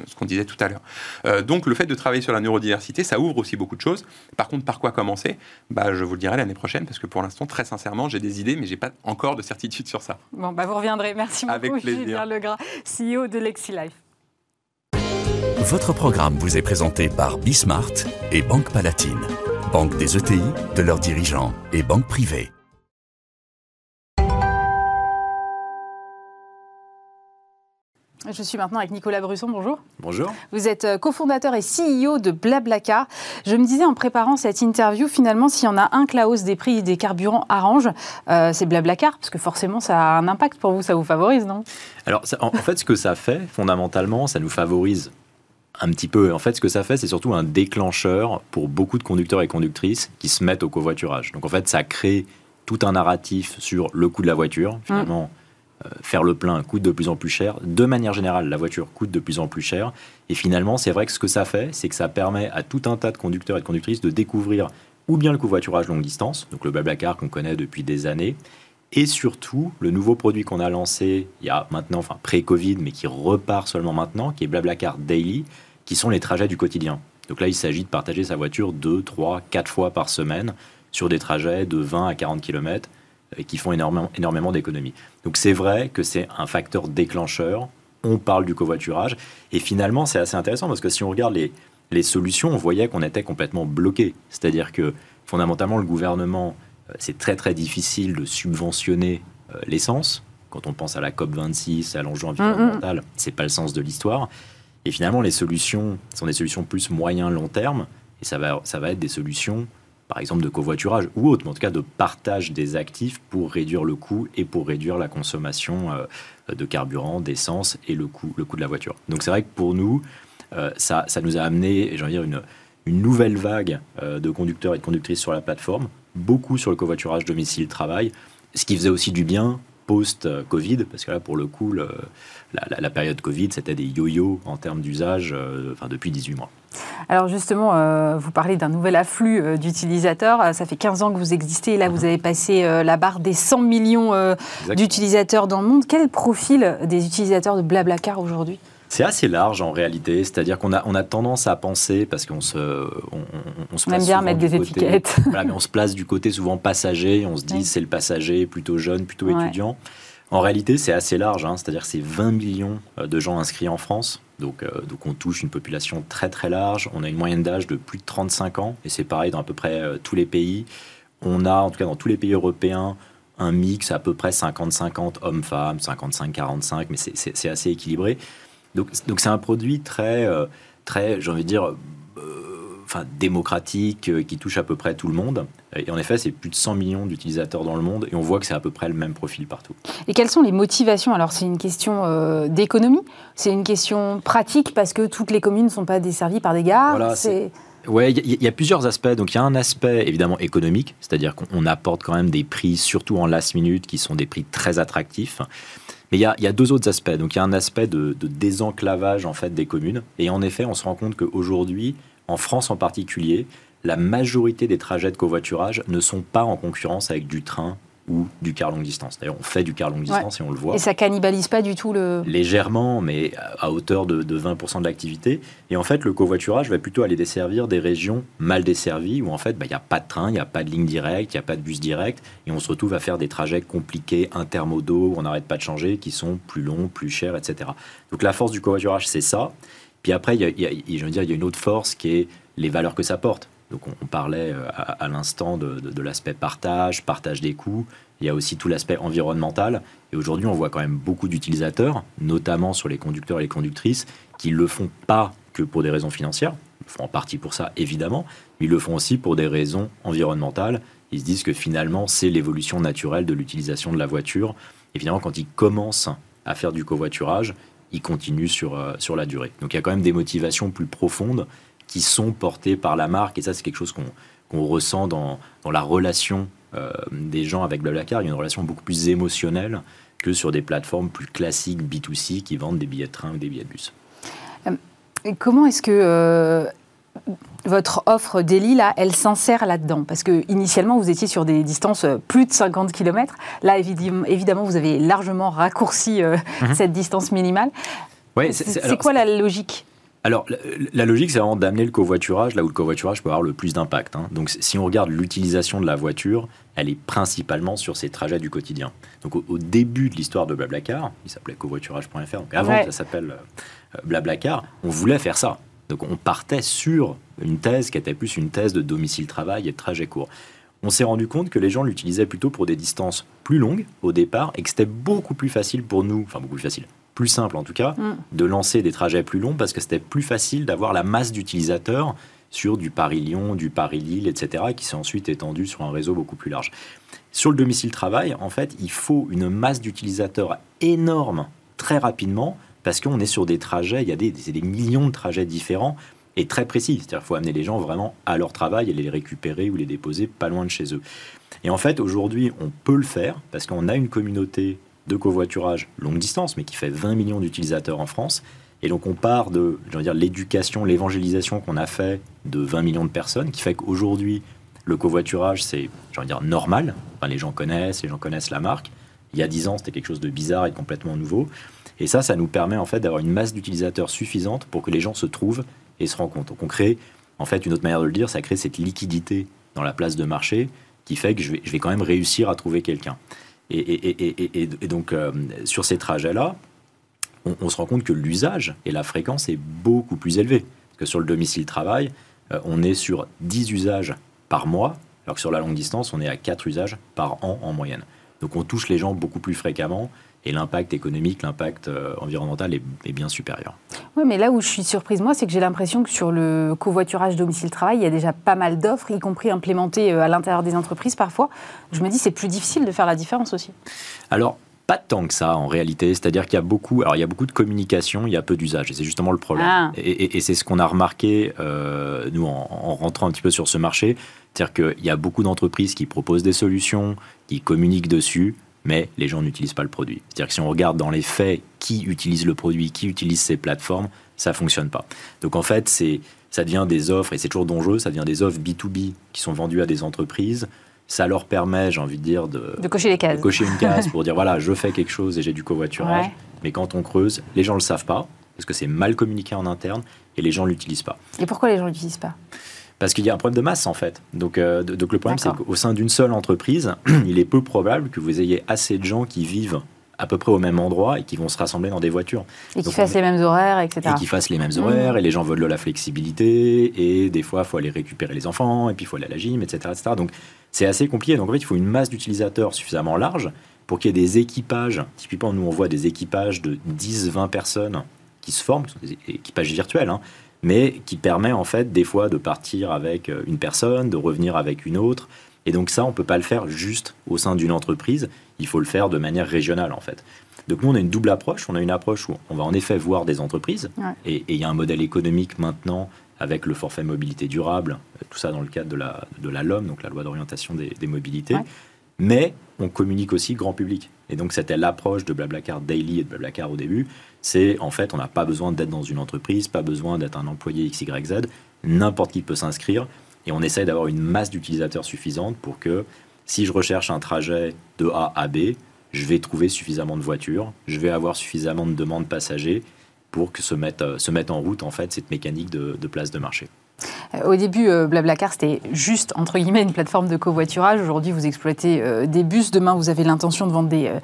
Speaker 4: ce qu'on disait tout à l'heure. donc le fait de travailler sur la neurodiversité, ça ouvre aussi beaucoup de choses. Par contre, par quoi commencer? Bah, Je vous le dirai l'année prochaine, parce que pour l'instant, très sincèrement, j'ai des idées, mais j'ai pas encore de certitude sur ça.
Speaker 2: Bon, bah vous reviendrez. Merci beaucoup, Julien Legras, CEO de LexiLife.
Speaker 1: Votre programme vous est présenté par Bismart et Banque Palatine, banque des ETI, de leurs dirigeants et banque privée.
Speaker 2: Je suis maintenant avec Nicolas Brusson, bonjour.
Speaker 5: Bonjour.
Speaker 2: Vous êtes euh, cofondateur et CEO de Blablacar. Je me disais en préparant cette interview, finalement, s'il y en a un que la hausse des prix des carburants arrange, euh, c'est Blablacar, parce que forcément, ça a un impact pour vous, ça vous favorise, non?
Speaker 5: Alors, en fait, ce que ça fait, fondamentalement, ça nous favorise un petit peu. En fait, ce que ça fait, c'est surtout un déclencheur pour beaucoup de conducteurs et conductrices qui se mettent au covoiturage. Donc, en fait, ça crée tout un narratif sur le coût de la voiture. Finalement, euh, faire le plein coûte de plus en plus cher. De manière générale, la voiture coûte de plus en plus cher. Et finalement, c'est vrai que ce que ça fait, c'est que ça permet à tout un tas de conducteurs et de conductrices de découvrir ou bien le covoiturage longue distance, donc le Blablacar qu'on connaît depuis des années, et surtout le nouveau produit qu'on a lancé il y a maintenant, enfin pré-Covid, mais qui repart seulement maintenant, qui est Blablacar Daily, qui sont les trajets du quotidien. Donc là, il s'agit de partager sa voiture 2, 3, 4 fois par semaine sur des trajets de 20 à 40 km et qui font énormément, d'économies. Donc c'est vrai que c'est un facteur déclencheur. On parle du covoiturage. Et finalement, c'est assez intéressant parce que si on regarde les, solutions, on voyait qu'on était complètement bloqué. C'est-à-dire que fondamentalement, le gouvernement, c'est très très difficile de subventionner euh, l'essence. Quand on pense à la COP26, à l'enjeu environnemental, c'est pas le sens de l'histoire. Et finalement, les solutions sont des solutions plus moyen-long terme. Et ça va, ça va être des solutions par exemple de covoiturage ou autre, mais en tout cas de partage des actifs pour réduire le coût et pour réduire la consommation euh, de carburant, d'essence et le coût, le coût de la voiture. Donc c'est vrai que pour nous, euh, ça, ça, nous a amené, j'ai envie de dire, une, une nouvelle vague euh, de conducteurs et de conductrices sur la plateforme, beaucoup sur le covoiturage domicile-travail, ce qui faisait aussi du bien post-Covid, parce que là, pour le coup, le, la, la, période Covid, c'était des yo-yo en termes d'usage enfin, depuis 18 mois.
Speaker 2: Alors justement, euh, vous parlez d'un nouvel afflux euh, d'utilisateurs. Euh, ça fait 15 ans que vous existez. Et là, vous mhm. avez passé la barre des 100 millions d'utilisateurs dans le monde. Quel est le profil des utilisateurs de Blablacar aujourd'hui?
Speaker 5: C'est assez large en réalité, c'est-à-dire qu'on a, on a tendance à penser, parce qu'on se, on, on, se
Speaker 2: aime bien mettre des étiquettes.
Speaker 5: Voilà, mais on se place du côté souvent passager, on se dit c'est le passager plutôt jeune, plutôt étudiant. En réalité, c'est assez large, hein, c'est-à-dire c'est 20 millions de gens inscrits en France. Donc, euh, donc on touche une population très très large. On a une moyenne d'âge de plus de 35 ans, et c'est pareil dans à peu près euh, tous les pays. On a, en tout cas dans tous les pays européens, un mix à peu prenne 50-50 hommes-femmes, 55-45, mais c'est assez équilibré. Donc donc c'est un produit très, euh, très j'ai envie de dire, enfin, démocratique, euh, qui touche à peu près tout le monde. Et en effet, c'est plus de 100 millions d'utilisateurs dans le monde et on voit que c'est à peu près le même profil partout.
Speaker 2: Et quelles sont les motivations? Alors, c'est une question euh, d'économie, c'est une question pratique parce que toutes les communes ne sont pas desservies par des gares.
Speaker 5: Voilà, Oui, il y, a plusieurs aspects. Donc, il y a un aspect évidemment économique, c'est-à-dire qu'on apporte quand même des prix, surtout en last minute, qui sont des prix très attractifs. Mais il y, a, deux autres aspects. Donc, il y a un aspect de, de, désenclavage en fait des communes. Et en effet, on se rend compte qu'aujourd'hui, en France en particulier, la majorité des trajets de covoiturage ne sont pas en concurrence avec du train ou du car longue distance. D'ailleurs, on fait du car longue distance et on le voit.
Speaker 2: Et ça cannibalise pas du tout le...
Speaker 5: Légèrement, mais à hauteur de, 20% de l'activité. Et en fait, le covoiturage va plutôt aller desservir des régions mal desservies, où en fait, bah, il n'y a pas de train, il n'y a pas de ligne directe, il n'y a pas de bus direct, et on se retrouve à faire des trajets compliqués, intermodaux, où on n'arrête pas de changer, qui sont plus longs, plus chers, etc. Donc la force du covoiturage, c'est ça. Puis après, il y a, je veux dire, il y a une autre force qui est les valeurs que ça porte. Donc on, parlait euh, à, l'instant de, l'aspect partage, partage des coûts. Il y a aussi tout l'aspect environnemental. Et aujourd'hui, on voit quand même beaucoup d'utilisateurs, notamment sur les conducteurs et les conductrices, qui le font pas que pour des raisons financières. Ils font en partie pour ça, évidemment. Mais ils le font aussi pour des raisons environnementales. Ils se disent que finalement, c'est l'évolution naturelle de l'utilisation de la voiture. Évidemment, quand ils commencent à faire du covoiturage, il continue sur, euh, sur la durée. Donc il y a quand même des motivations plus profondes qui sont portées par la marque, et ça c'est quelque chose qu'on ressent dans, dans, la relation euh, des gens avec Blablacar. Il y a une relation beaucoup plus émotionnelle que sur des plateformes plus classiques B2C qui vendent des billets de train ou des billets de bus.
Speaker 2: Euh, comment est-ce que votre offre Daily, là, elle s'insère là-dedans? Parce que initialement, vous étiez sur des distances euh, plus de 50 km. Là, évidemment, vous avez largement raccourci euh, mhm. cette distance minimale. Ouais, c'est quoi la logique?
Speaker 5: Alors, la, logique, c'est vraiment d'amener le covoiturage là où le covoiturage peut avoir le plus d'impact. Hein. Donc, si on regarde l'utilisation de la voiture, elle est principalement sur ces trajets du quotidien. Donc, au, début de l'histoire de Blablacar, il s'appelait covoiturage.fr, donc avant que ça s'appelle euh, Blablacar, on voulait faire ça. Donc on partait sur une thèse qui était plus une thèse de domicile-travail et de trajet court. On s'est rendu compte que les gens l'utilisaient plutôt pour des distances plus longues au départ et que c'était beaucoup plus facile pour nous, enfin beaucoup plus facile, plus simple en tout cas, mm. de lancer des trajets plus longs parce que c'était plus facile d'avoir la masse d'utilisateurs sur du Paris-Lyon, du Paris-Lille, etc., qui s'est ensuite étendu sur un réseau beaucoup plus large. Sur le domicile-travail, en fait, il faut une masse d'utilisateurs énorme très rapidement parce qu'on est sur des trajets, il y a des, des, millions de trajets différents et très précis. C'est-à-dire qu'il faut amener les gens vraiment à leur travail et les récupérer ou les déposer pas loin de chez eux. Et en fait, aujourd'hui, on peut le faire parce qu'on a une communauté de covoiturage longue distance, mais qui fait 20 millions d'utilisateurs en France. Et donc on part de dire l'éducation, l'évangélisation qu'on a fait de 20 millions de personnes, qui fait qu'aujourd'hui, Le covoiturage, c'est, de dire, normal. Enfin, les gens connaissent, les gens connaissent la marque. Il y a 10 ans, c'était quelque chose de bizarre et complètement nouveau. Et ça, ça nous permet en fait d'avoir une masse d'utilisateurs suffisante pour que les gens se trouvent et se rencontrent. Donc on crée, en fait, une autre manière de le dire, ça crée cette liquidité dans la place de marché qui fait que je vais quand même réussir à trouver quelqu'un. Et, donc, euh, sur ces trajets-là, on, se rend compte que l'usage et la fréquence est beaucoup plus élevée. Parce que sur le domicile-travail, euh, on est sur 10 usages par mois, alors que sur la longue distance, on est à 4 usages par an en moyenne. Donc on touche les gens beaucoup plus fréquemment et l'impact économique, l'impact euh, environnemental est, est, bien supérieur.
Speaker 2: Oui, mais là où je suis surprise, moi, c'est que j'ai l'impression que sur le covoiturage domicile-travail, il y a déjà pas mal d'offres, y compris implémentées euh, à l'intérieur des entreprises parfois. Je me dis, c'est plus difficile de faire la différence aussi.
Speaker 5: Alors, pas tant que ça en réalité, c'est-à-dire qu'il y a beaucoup, alors il y a beaucoup de communication, il y a peu d'usage, et c'est justement le problème. Ah. Et, et, et c'est ce qu'on a remarqué euh, nous en, en, rentrant un petit peu sur ce marché, c'est-à-dire qu'il y a beaucoup d'entreprises qui proposent des solutions, qui communiquent dessus, mais les gens n'utilisent pas le produit. C'est-à-dire que si on regarde dans les faits qui utilise le produit, qui utilise ces plateformes, ça fonctionne pas. Donc en fait, c'est ça devient des offres, et c'est toujours dangereux, ça devient des offres B2B qui sont vendues à des entreprises ça leur permet, j'ai envie de dire, de,
Speaker 2: de, cocher les cases.
Speaker 5: De cocher une case pour dire voilà, je fais quelque chose et j'ai du covoiturage. Ouais. Mais quand on creuse, les gens ne le savent pas, parce que c'est mal communiqué en interne et les gens ne l'utilisent pas.
Speaker 2: Et pourquoi les gens ne l'utilisent pas?
Speaker 5: Parce qu'il y a un problème de masse en fait. Donc, euh, donc le problème, c'est qu'au sein d'une seule entreprise, il est peu probable que vous ayez assez de gens qui vivent à peu près au même endroit et qui vont se rassembler dans des voitures.
Speaker 2: Et qui fassent les mêmes horaires, etc.
Speaker 5: Et qui fassent les mêmes horaires, mmh. et les gens veulent de la flexibilité, et des fois, il faut aller récupérer les enfants, et puis il faut aller à la gym, etc. etc. Donc c'est assez compliqué. Donc en fait, il faut une masse d'utilisateurs suffisamment large pour qu'il y ait des équipages. Typiquement, nous, on voit des équipages de 10-20 personnes qui se forment, qui sont des équipages virtuels, hein, mais qui permet en fait des fois de partir avec euh, une personne, de revenir avec une autre. Et donc ça, on ne peut pas le faire juste au sein d'une entreprise, il faut le faire de manière régionale en fait. Donc nous, on a une double approche. On a une approche où on va en effet voir des entreprises, ouais. et il y a un modèle économique maintenant avec le forfait mobilité durable, tout ça dans le cadre de la, de la LOM, donc la loi d'orientation des, des, mobilités. Ouais. Mais on communique aussi grand public. Et donc c'était l'approche de Blablacar Daily et de Blablacar au début. C'est en fait, on n'a pas besoin d'être dans une entreprise, pas besoin d'être un employé XYZ. N'importe qui peut s'inscrire. Et on essaye d'avoir une masse d'utilisateurs suffisante pour que si je recherche un trajet de A à B, je vais trouver suffisamment de voitures, je vais avoir suffisamment de demandes passagers pour que se mette, se mette en route en fait cette mécanique de place de marché.
Speaker 2: Au début, euh, Blablacar, c'était juste, entre guillemets, une plateforme de covoiturage. Aujourd'hui, vous exploitez euh, des bus. Demain, vous avez l'intention de vendre des, euh,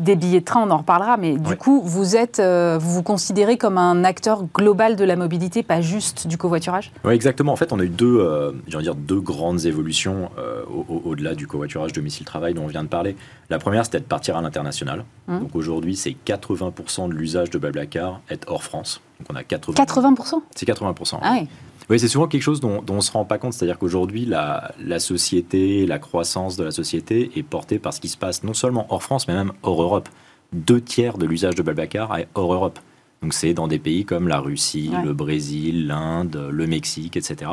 Speaker 2: des, billets de train. On en reparlera. Mais du coup, vous, êtes, euh, vous vous considérez comme un acteur global de la mobilité, pas juste du covoiturage?
Speaker 5: Oui, exactement. En fait, on a eu deux, euh, dire, deux grandes évolutions euh, au-delà du covoiturage domicile-travail dont on vient de parler. La première, c'était de partir à l'international. Mmh. Donc aujourd'hui, c'est 80% de l'usage de Blablacar est hors France. Donc on a 80%.
Speaker 2: 80%
Speaker 5: C'est 80%.
Speaker 2: Ah oui.
Speaker 5: Oui, c'est souvent quelque chose dont, dont on ne se rend pas compte. C'est-à-dire qu'aujourd'hui, la, la, société, la croissance de la société est portée par ce qui se passe non seulement hors France, mais même hors Europe. Deux tiers de l'usage de Blablacar est hors Europe. Donc c'est dans des pays comme la Russie, ouais. le Brésil, l'Inde, le Mexique, etc.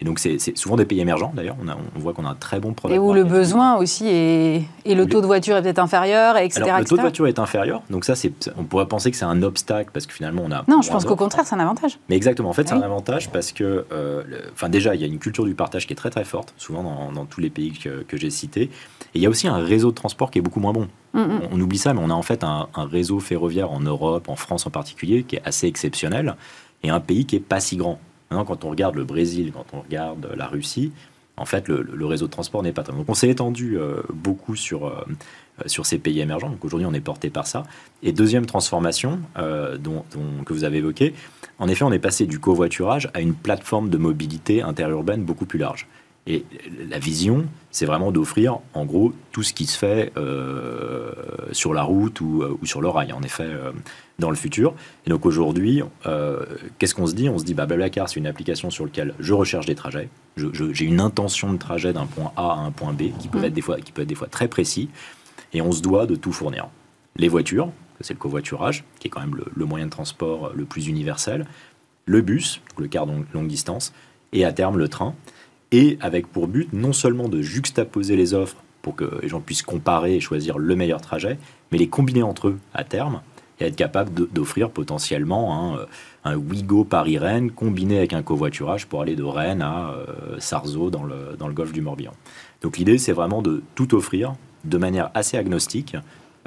Speaker 5: Et donc, c'est souvent des pays émergents, d'ailleurs. On, on, voit qu'on a un très bon produit.
Speaker 2: Et où le besoin aussi est. Et le taux de voiture est peut-être inférieur, etc.
Speaker 5: Alors, le
Speaker 2: etc.
Speaker 5: taux de voiture est inférieur. Donc, ça, on pourrait penser que c'est un obstacle parce que finalement, on a.
Speaker 2: Non, je pense qu'au contraire, c'est un avantage.
Speaker 5: Mais exactement. En fait, c'est oui. un avantage parce que. Euh, enfin, déjà, il y a une culture du partage qui est très, très forte, souvent dans, dans tous les pays que, que j'ai cités. Et il y a aussi un réseau de transport qui est beaucoup moins bon. Mm -hmm. on, on, oublie ça, mais on a en fait un, un réseau ferroviaire en Europe, en France en particulier, qui est assez exceptionnel et un pays qui est pas si grand. Maintenant, quand on regarde le Brésil, quand on regarde la Russie, en fait, le, réseau de transport n'est pas très. Donc, on s'est étendu euh, beaucoup sur, euh, sur ces pays émergents. Donc, aujourd'hui, on est porté par ça. Et deuxième transformation euh, dont, dont, que vous avez évoquée, en effet, on est passé du covoiturage à une plateforme de mobilité interurbaine beaucoup plus large. Et la vision, c'est vraiment d'offrir, en gros, tout ce qui se fait euh, sur la route ou, euh, ou, sur le rail, en effet, euh, dans le futur. Et donc aujourd'hui, euh, qu'est-ce qu'on se dit? On se dit, bah, Blablacar, c'est une application sur laquelle je recherche des trajets. J'ai une intention de trajet d'un point A à un point B qui peut, mmh. être des fois, qui peut être des fois très précis. Et on se doit de tout fournir. Les voitures, c'est le covoiturage, qui est quand même le, le, moyen de transport le plus universel. Le bus, le car longue distance. Et à terme, le train et avec pour but non seulement de juxtaposer les offres pour que les gens puissent comparer et choisir le meilleur trajet, mais les combiner entre eux à terme et être capable d'offrir potentiellement un, un Ouigo Paris-Rennes combiné avec un covoiturage pour aller de Rennes à Sarzeau dans le, dans le golfe du Morbihan. Donc l'idée, c'est vraiment de tout offrir de manière assez agnostique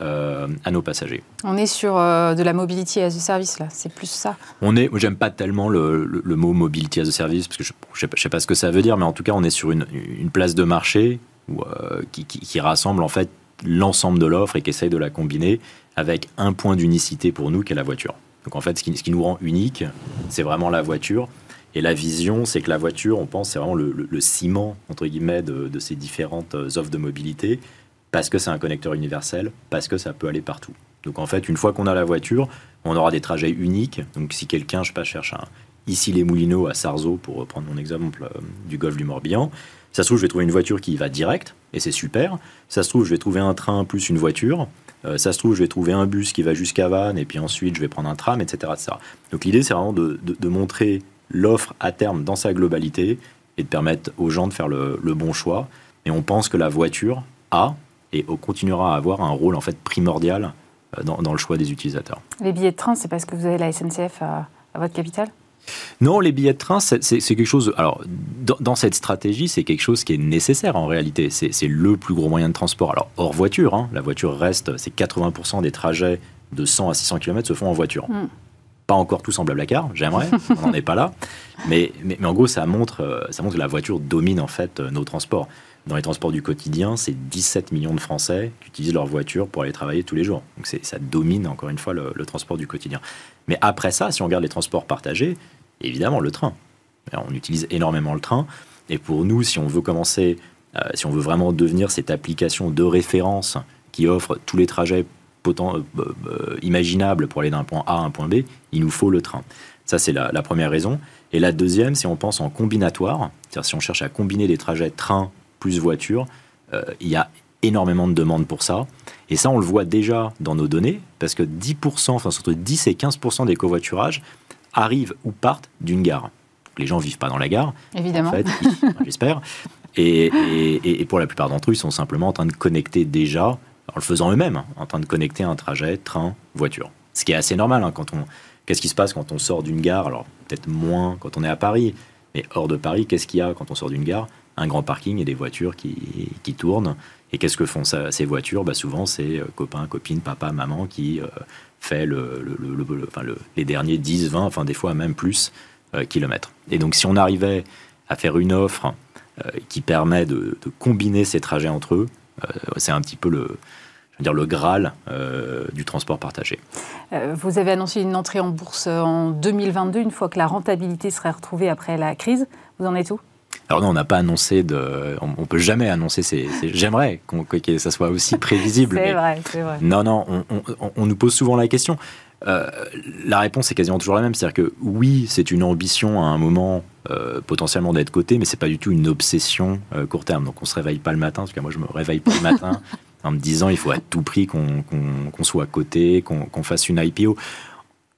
Speaker 5: euh, à nos passagers.
Speaker 2: On est sur euh, de la mobility as a service, là, c'est plus ça
Speaker 5: On est, j'aime pas tellement le, mot mobility as a service, parce que je ne sais, pas ce que ça veut dire, mais en tout cas, on est sur une, place de marché où, euh, qui, rassemble en fait l'ensemble de l'offre et qui essaye de la combiner avec un point d'unicité pour nous, qui est la voiture. Donc en fait, ce qui, ce qui nous rend unique, c'est vraiment la voiture. Et la vision, c'est que la voiture, on pense, c'est vraiment le, ciment, entre guillemets, de, de, ces différentes offres de mobilité parce que c'est un connecteur universel, parce que ça peut aller partout. Donc en fait, une fois qu'on a la voiture, on aura des trajets uniques. Donc si quelqu'un, je sais pas, cherche un, ici les Moulineaux à Sarzeau, pour reprendre mon exemple euh, du golfe du Morbihan, ça se trouve, je vais trouver une voiture qui va direct, et c'est super. Ça se trouve, je vais trouver un train plus une voiture. Euh, ça se trouve, je vais trouver un bus qui va jusqu'à Vannes, et puis ensuite, je vais prendre un tram, etc. etc. Donc l'idée, c'est vraiment de, montrer l'offre à terme dans sa globalité et de permettre aux gens de faire le, le bon choix. Et on pense que la voiture a, et continuera à avoir un rôle en fait primordial euh, dans, le choix des utilisateurs.
Speaker 2: Les billets de train, c'est parce que vous avez la SNCF à, votre capitale?
Speaker 5: Non, les billets de train, c'est quelque chose. Alors, dans, cette stratégie, c'est quelque chose qui est nécessaire en réalité. C'est le plus gros moyen de transport. Alors, hors voiture, hein, la voiture reste. C'est 80% des trajets de 100 à 600 km se font en voiture. Hmm. Pas encore tout semblable à car, j'aimerais, on n'en est pas là. Mais, mais, mais, en gros, ça montre, euh, ça montre que la voiture domine en fait euh, nos transports dans les transports du quotidien, c'est 17 millions de Français qui utilisent leur voiture pour aller travailler tous les jours. Donc ça domine encore une fois le, transport du quotidien. Mais après ça, si on regarde les transports partagés, évidemment le train. on utilise énormément le train. Et pour nous, si on veut commencer, euh, si on veut vraiment devenir cette application de référence qui offre tous les trajets euh, euh, imaginables pour aller d'un point A à un point B, il nous faut le train. Ça, c'est la, la, première raison. Et la deuxième, si on pense en combinatoire, c'est-à-dire si on cherche à combiner des trajets train plus voiture. Euh, il y a énormément de demandes pour ça. Et ça, on le voit déjà dans nos données, parce que 10%, enfin entre 10 et 15% des covoiturages arrivent ou partent d'une gare. Les gens vivent pas dans la gare.
Speaker 2: Évidemment.
Speaker 5: j'espère. Et, et, pour la plupart d'entre eux, ils sont simplement en train de connecter déjà, en le faisant eux-mêmes, hein, en train de connecter un trajet train, voiture. Ce qui est assez normal hein, quand on. Qu'est-ce qui se passe quand on sort d'une gare? Alors peut-être moins quand on est à Paris, mais hors de Paris, qu'est-ce qu'il y a quand on sort d'une gare? Un grand parking et des voitures qui, qui tournent. Et qu'est-ce que font ces voitures? Bah Souvent, c'est euh, copains, copines, papa, maman qui euh, fait le, enfin les derniers 10, 20, enfin des fois même plus euh, kilomètres. Et donc, si on arrivait à faire une offre qui permet de, combiner ces trajets entre eux, c'est un petit peu le, dire, le Graal du transport partagé.
Speaker 2: vous avez annoncé une entrée en bourse en 2022, une fois que la rentabilité serait retrouvée après la crise. Vous en êtes où?
Speaker 5: Alors non, on n'a pas annoncé de, on, peut jamais annoncer. Ces, J'aimerais que ça soit aussi prévisible.
Speaker 2: c'est vrai, c'est vrai.
Speaker 5: Non, non, on, nous pose souvent la question. Euh, la réponse est quasiment toujours la même, c'est-à-dire que oui, c'est une ambition à un moment euh, potentiellement d'être coté, mais c'est pas du tout une obsession euh, court terme. Donc on se réveille pas le matin, parce que moi je me réveille pas le matin en me disant il faut à tout prix qu'on soit coté, qu'on fasse une IPO.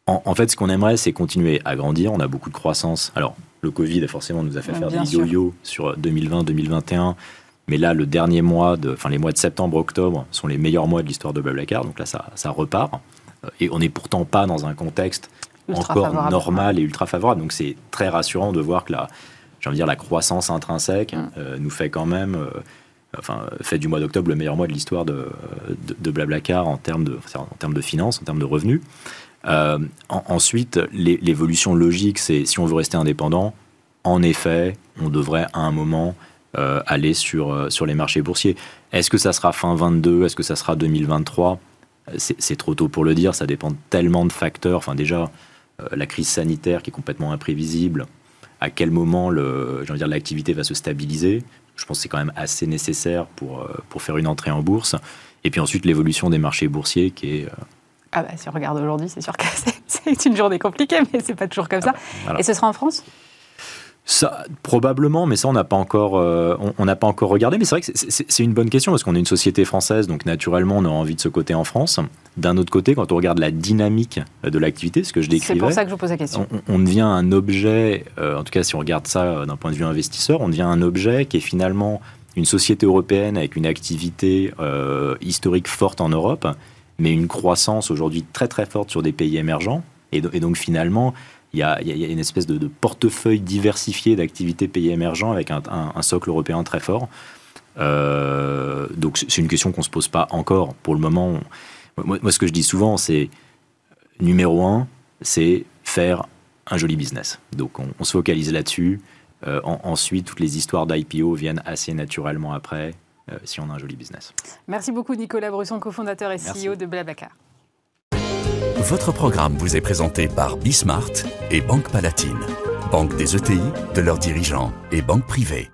Speaker 5: En, en fait, ce qu'on aimerait, c'est continuer à grandir. On a beaucoup de croissance. Alors le Covid, forcément, nous a fait faire des yo-yo sur 2020-2021. Mais là, le dernier mois, de, enfin les mois de septembre-octobre sont les meilleurs mois de l'histoire de Blablacar. Donc là, ça, ça repart. Et on n'est pourtant pas dans un contexte encore normal et ultra favorable. Donc c'est très rassurant de voir que la, j'ai dire, la croissance intrinsèque mm. euh, nous fait quand même, euh, enfin, fait du mois d'octobre le meilleur mois de l'histoire de, de, Blablacar en termes de, en termes de finances, en termes de revenus. Euh, ensuite, l'évolution logique, c'est si on veut rester indépendant, en effet, on devrait à un moment euh, aller sur, euh, sur les marchés boursiers. Est-ce que ça sera fin 22 Est-ce que ça sera 2023 C'est trop tôt pour le dire, ça dépend tellement de facteurs. Enfin, déjà, la crise sanitaire qui est complètement imprévisible, à quel moment l'activité va se stabiliser? Je pense que c'est quand même assez nécessaire pour, pour faire une entrée en bourse. Et puis ensuite, l'évolution des marchés boursiers qui est
Speaker 2: ah bah, si on regarde aujourd'hui, c'est sûr que c'est une journée compliquée, mais c'est pas toujours comme ça. Ah Et ce sera en France?
Speaker 5: Ça, probablement, mais ça, on n'a pas encore, euh, on n'a pas encore regardé. Mais c'est vrai que c'est une bonne question parce qu'on est une société française, donc naturellement, on a envie de ce côté en France. D'un autre côté, quand on regarde la dynamique de l'activité, ce que je décrivais,
Speaker 2: c'est pour ça que je vous pose la question.
Speaker 5: On, devient un objet, euh, en tout cas, si on regarde ça euh, d'un point de vue investisseur, on devient un objet qui est finalement une société européenne avec une activité historique forte en Europe mais une croissance aujourd'hui très très forte sur des pays émergents. Et, donc finalement, il y, a, une espèce de, portefeuille diversifié d'activités pays émergents avec un, socle européen très fort. Euh, donc c'est une question qu'on ne se pose pas encore pour le moment. Moi, ce que je dis souvent, c'est numéro un, c'est faire un joli business. Donc on, se focalise là-dessus. Euh, ensuite, toutes les histoires d'IPO viennent assez naturellement après, si on a un joli business.
Speaker 2: Merci beaucoup Nicolas Brusson, cofondateur et CEO de Blablacar.
Speaker 1: Votre programme vous est présenté par Bismart et Banque Palatine, banque des ETI, de leurs dirigeants et banque privée.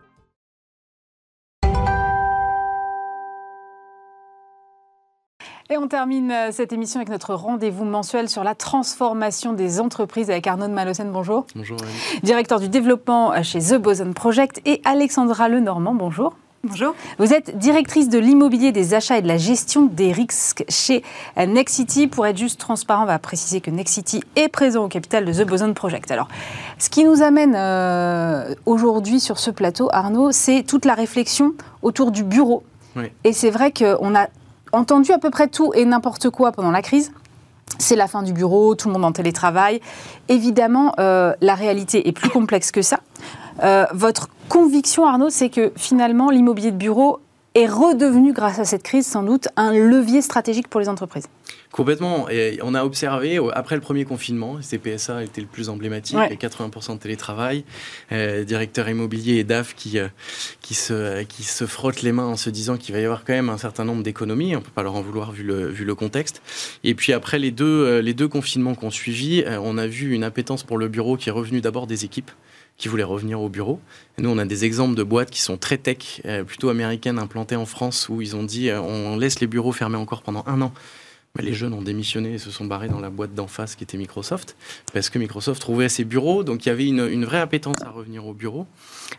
Speaker 2: Et on termine euh, cette émission avec notre rendez-vous mensuel sur la transformation des entreprises avec Arnaud de Malocène. Bonjour.
Speaker 6: Bonjour.
Speaker 2: Directeur du développement euh, chez The Boson Project et Alexandra Lenormand. Bonjour.
Speaker 7: Bonjour.
Speaker 2: Vous êtes directrice de l'immobilier, des achats et de la gestion des risques chez euh, Nexity. Pour être juste transparent, on va préciser que Nexity est présent au capital de The Boson Project. Alors, ce qui nous amène aujourd'hui sur ce plateau, Arnaud, c'est toute la réflexion autour du bureau. Oui. Et c'est vrai qu'on a entendu à peu près tout et n'importe quoi pendant la crise. C'est la fin du bureau, tout le monde en télétravail. Évidemment, euh, la réalité est plus complexe que ça. Euh, votre conviction, Arnaud, c'est que finalement, l'immobilier de bureau est redevenu, grâce à cette crise, sans doute, un levier stratégique pour les entreprises.
Speaker 6: Complètement. Et on a observé, après le premier confinement, CPSA était le plus emblématique, les 80% de télétravail, euh, directeur immobilier et DAF qui, euh, qui, se, qui se frottent les mains en se disant qu'il va y avoir quand même un certain nombre d'économies. On ne peut pas leur en vouloir vu le, vu le contexte. Et puis après les deux, euh, les deux confinements qu'on suivi, on a vu une appétence pour le bureau qui est revenue d'abord des équipes qui voulaient revenir au bureau. Nous, on a des exemples de boîtes qui sont très tech, plutôt américaines, implantées en France, où ils ont dit on laisse les bureaux fermés encore pendant un an les jeunes ont démissionné et se sont barrés dans la boîte d'en face qui était Microsoft, parce que Microsoft trouvait ses bureaux, donc il y avait une, vraie appétence à revenir au bureau.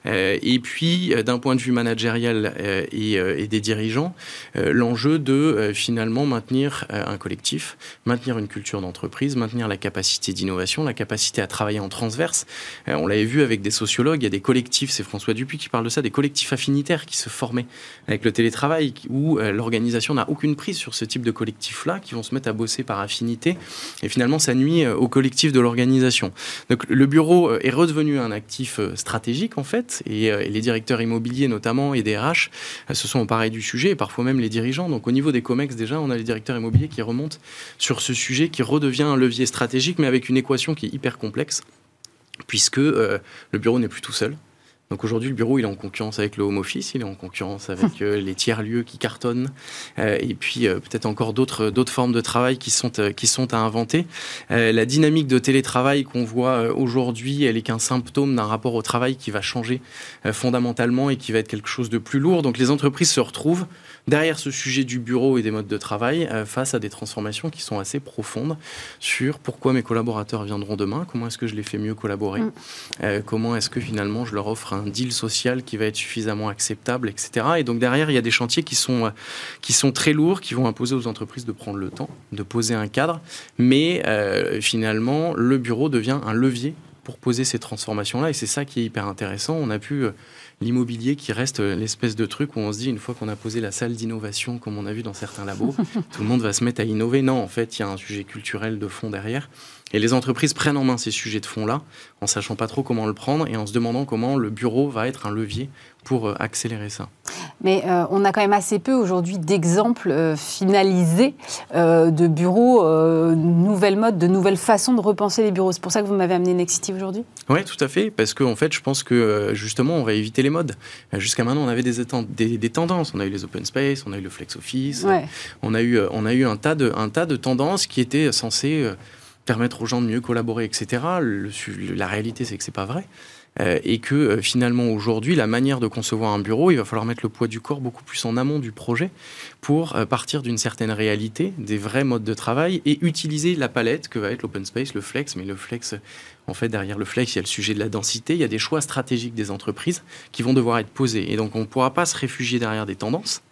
Speaker 6: Euh, et puis, euh, d'un point de vue managérial euh, et, des dirigeants, l'enjeu de finalement maintenir un collectif, maintenir une culture d'entreprise, maintenir la capacité d'innovation, la capacité à travailler en transverse. on l'avait vu avec des sociologues, il y a des collectifs, c'est François Dupuis qui parle de ça, des collectifs affinitaires qui se formaient avec le télétravail, où l'organisation n'a aucune prise sur ce type de collectif-là, qui vont se mettre à bosser par affinité. Et finalement, ça nuit au collectif de l'organisation. Donc le bureau est redevenu un actif stratégique, en fait, et, les directeurs immobiliers notamment et des RH se sont emparés du sujet, et parfois même les dirigeants. Donc au niveau des COMEX, déjà, on a les directeurs immobiliers qui remontent sur ce sujet, qui redevient un levier stratégique, mais avec une équation qui est hyper complexe puisque le bureau n'est plus tout seul. Donc aujourd'hui, le bureau, il est en concurrence avec le home office, il est en concurrence avec euh, les tiers-lieux qui cartonnent, euh, et puis euh, peut-être encore d'autres d'autres formes de travail qui sont qui sont à inventer. la dynamique de télétravail qu'on voit aujourd'hui, elle est qu'un symptôme d'un rapport au travail qui va changer fondamentalement et qui va être quelque chose de plus lourd. Donc les entreprises se retrouvent derrière ce sujet du bureau et des modes de travail face à des transformations qui sont assez profondes sur pourquoi mes collaborateurs viendront demain, comment est-ce que je les fais mieux collaborer, mm. comment est-ce que finalement je leur offre un deal social qui va être suffisamment acceptable, etc. Et donc derrière, il y a des chantiers qui sont, euh, qui sont très lourds, qui vont imposer aux entreprises de prendre le temps, de poser un cadre. Mais euh, finalement, le bureau devient un levier pour poser ces transformations-là. Et c'est ça qui est hyper intéressant. On a pu... L'immobilier qui reste l'espèce de truc où on se dit, une fois qu'on a posé la salle d'innovation, comme on a vu dans certains labos, tout le monde va se mettre à innover. Non, en fait, il y a un sujet culturel de fond derrière. Et les entreprises prennent en main ces sujets de fond-là, en sachant pas trop comment le prendre et en se demandant comment le bureau va être un levier pour euh, accélérer ça.
Speaker 2: Mais euh, on a quand même assez peu aujourd'hui d'exemples euh, finalisés de bureaux, nouvelles modes, de nouvelles façons de repenser les bureaux. C'est pour ça que vous m'avez amené Nexity aujourd'hui
Speaker 6: Oui, tout à fait, parce qu'en en fait, je pense que justement, on va éviter les modes. Jusqu'à maintenant, on avait des, des, des, tendances. On a eu les open space, on a eu le flex office, on, a eu, on a eu un tas de, un tas de tendances qui étaient censées permettre aux gens de mieux collaborer, etc. la réalité, c'est que c'est pas vrai. Euh, et que euh, finalement aujourd'hui, la manière de concevoir un bureau, il va falloir mettre le poids du corps beaucoup plus en amont du projet pour euh, partir d'une certaine réalité, des vrais modes de travail et utiliser la palette que va être l'open space, le flex. Mais le flex, en fait, derrière le flex, il y a le sujet de la densité, il y a des choix stratégiques des entreprises qui vont devoir être posés. Et donc on ne pourra pas se réfugier derrière des tendances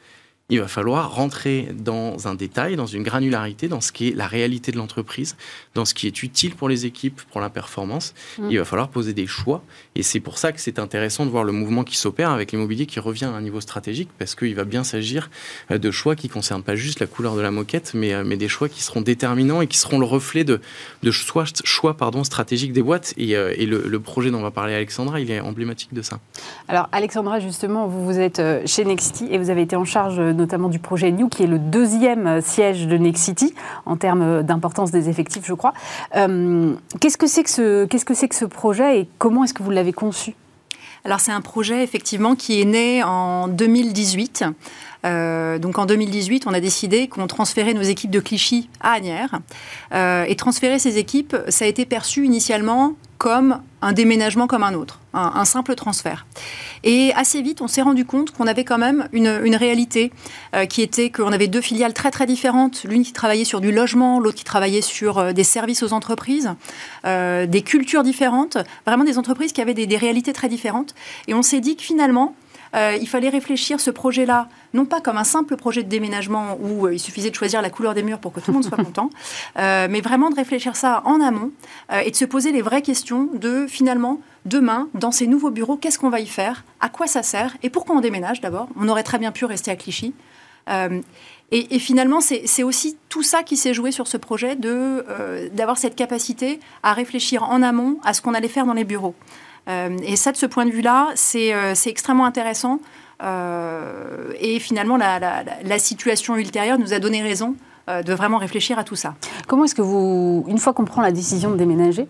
Speaker 6: il va falloir rentrer dans un détail, dans une granularité, dans ce qui est la réalité de l'entreprise, dans ce qui est utile pour les équipes, pour la performance. Mm. Il va falloir poser des choix. Et c'est pour ça que c'est intéressant de voir le mouvement qui s'opère avec l'immobilier qui revient à un niveau stratégique, parce qu'il va bien s'agir euh, de choix qui ne concernent pas juste la couleur de la moquette, mais, euh, mais des choix qui seront déterminants et qui seront le reflet de, de choix, choix pardon, stratégiques des boîtes. Et, euh, et le, le, projet dont va parler Alexandra, il est emblématique de ça.
Speaker 2: Alors Alexandra, justement, vous, vous êtes chez Nexity et vous avez été en charge notamment du projet New, qui est le deuxième siège de Nexity en termes d'importance des effectifs, je crois. Euh, qu'est-ce que c'est que ce projet et comment est-ce que vous l'avez conçu?
Speaker 7: Alors c'est un projet effectivement qui est né en 2018 euh, donc en 2018, on a décidé qu'on transférait nos équipes de Clichy à Agnières. Euh, et transférer ces équipes, ça a été perçu initialement comme un déménagement comme un autre, un, simple transfert. Et assez vite, on s'est rendu compte qu'on avait quand même une, réalité euh, qui était qu'on avait deux filiales très très différentes, l'une qui travaillait sur du logement, l'autre qui travaillait sur des services aux entreprises, des cultures différentes, vraiment des entreprises qui avaient des réalités très différentes. Et on s'est dit que finalement, euh, il fallait réfléchir ce projet-là, non pas comme un simple projet de déménagement où euh, il suffisait de choisir la couleur des murs pour que tout le monde soit content, euh, mais vraiment de réfléchir ça en amont et de se poser les vraies questions de finalement demain, dans ces nouveaux bureaux, qu'est-ce qu'on va y faire À quoi ça sert Et pourquoi on déménage d'abord On aurait très bien pu rester à Clichy. Et, finalement, c'est aussi tout ça qui s'est joué sur ce projet, d'avoir cette capacité à réfléchir en amont à ce qu'on allait faire dans les bureaux. Euh, et ça, de ce point de vue-là, c'est euh, extrêmement intéressant. Euh, et finalement, la, situation ultérieure nous a donné raison de vraiment réfléchir à tout ça.
Speaker 2: Comment est-ce que vous, une fois qu'on prend la décision de déménager,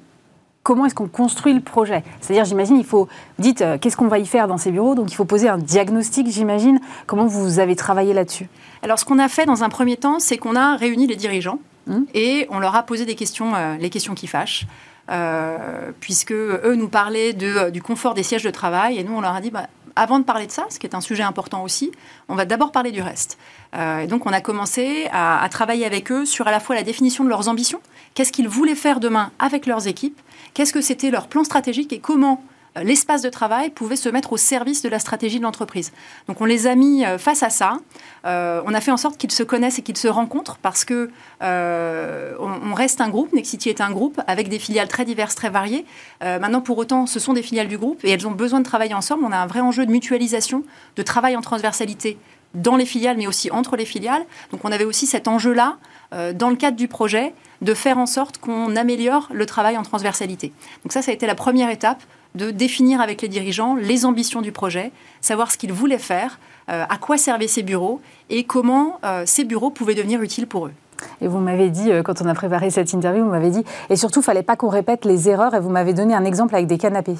Speaker 2: comment est-ce qu'on construit le projet? C'est-à-dire, j'imagine, il faut, dites, qu'est-ce qu'on va y faire dans ces bureaux? Donc, il faut poser un diagnostic, j'imagine. Comment vous avez travaillé là-dessus?
Speaker 7: Alors, ce qu'on a fait dans un premier temps, c'est qu'on a réuni les dirigeants mmh. et on leur a posé des questions, les questions qui fâchent. Euh, puisque eux nous parlaient euh, du confort des sièges de travail, et nous on leur a dit, bah, avant de parler de ça, ce qui est un sujet important aussi, on va d'abord parler du reste. Euh, et donc on a commencé à, à, travailler avec eux sur à la fois la définition de leurs ambitions, qu'est-ce qu'ils voulaient faire demain avec leurs équipes, qu'est-ce que c'était leur plan stratégique et comment l'espace de travail pouvait se mettre au service de la stratégie de l'entreprise. Donc on les a mis euh, face à ça. Euh, on a fait en sorte qu'ils se connaissent et qu'ils se rencontrent parce que on, reste un groupe. Nexity est un groupe avec des filiales très diverses, très variées. maintenant, pour autant, ce sont des filiales du groupe et elles ont besoin de travailler ensemble. On a un vrai enjeu de mutualisation, de travail en transversalité dans les filiales, mais aussi entre les filiales. Donc on avait aussi cet enjeu-là, dans le cadre du projet, de faire en sorte qu'on améliore le travail en transversalité. Donc ça, ça a été la première étape de définir avec les dirigeants les ambitions du projet, savoir ce qu'ils voulaient faire, euh, à quoi servaient ces bureaux et comment euh, ces bureaux pouvaient devenir utiles pour eux.
Speaker 2: Et vous m'avez dit, euh, quand on a préparé cette interview, vous m'avez dit, et surtout, il fallait pas qu'on répète les erreurs, et vous m'avez donné un exemple avec des canapés.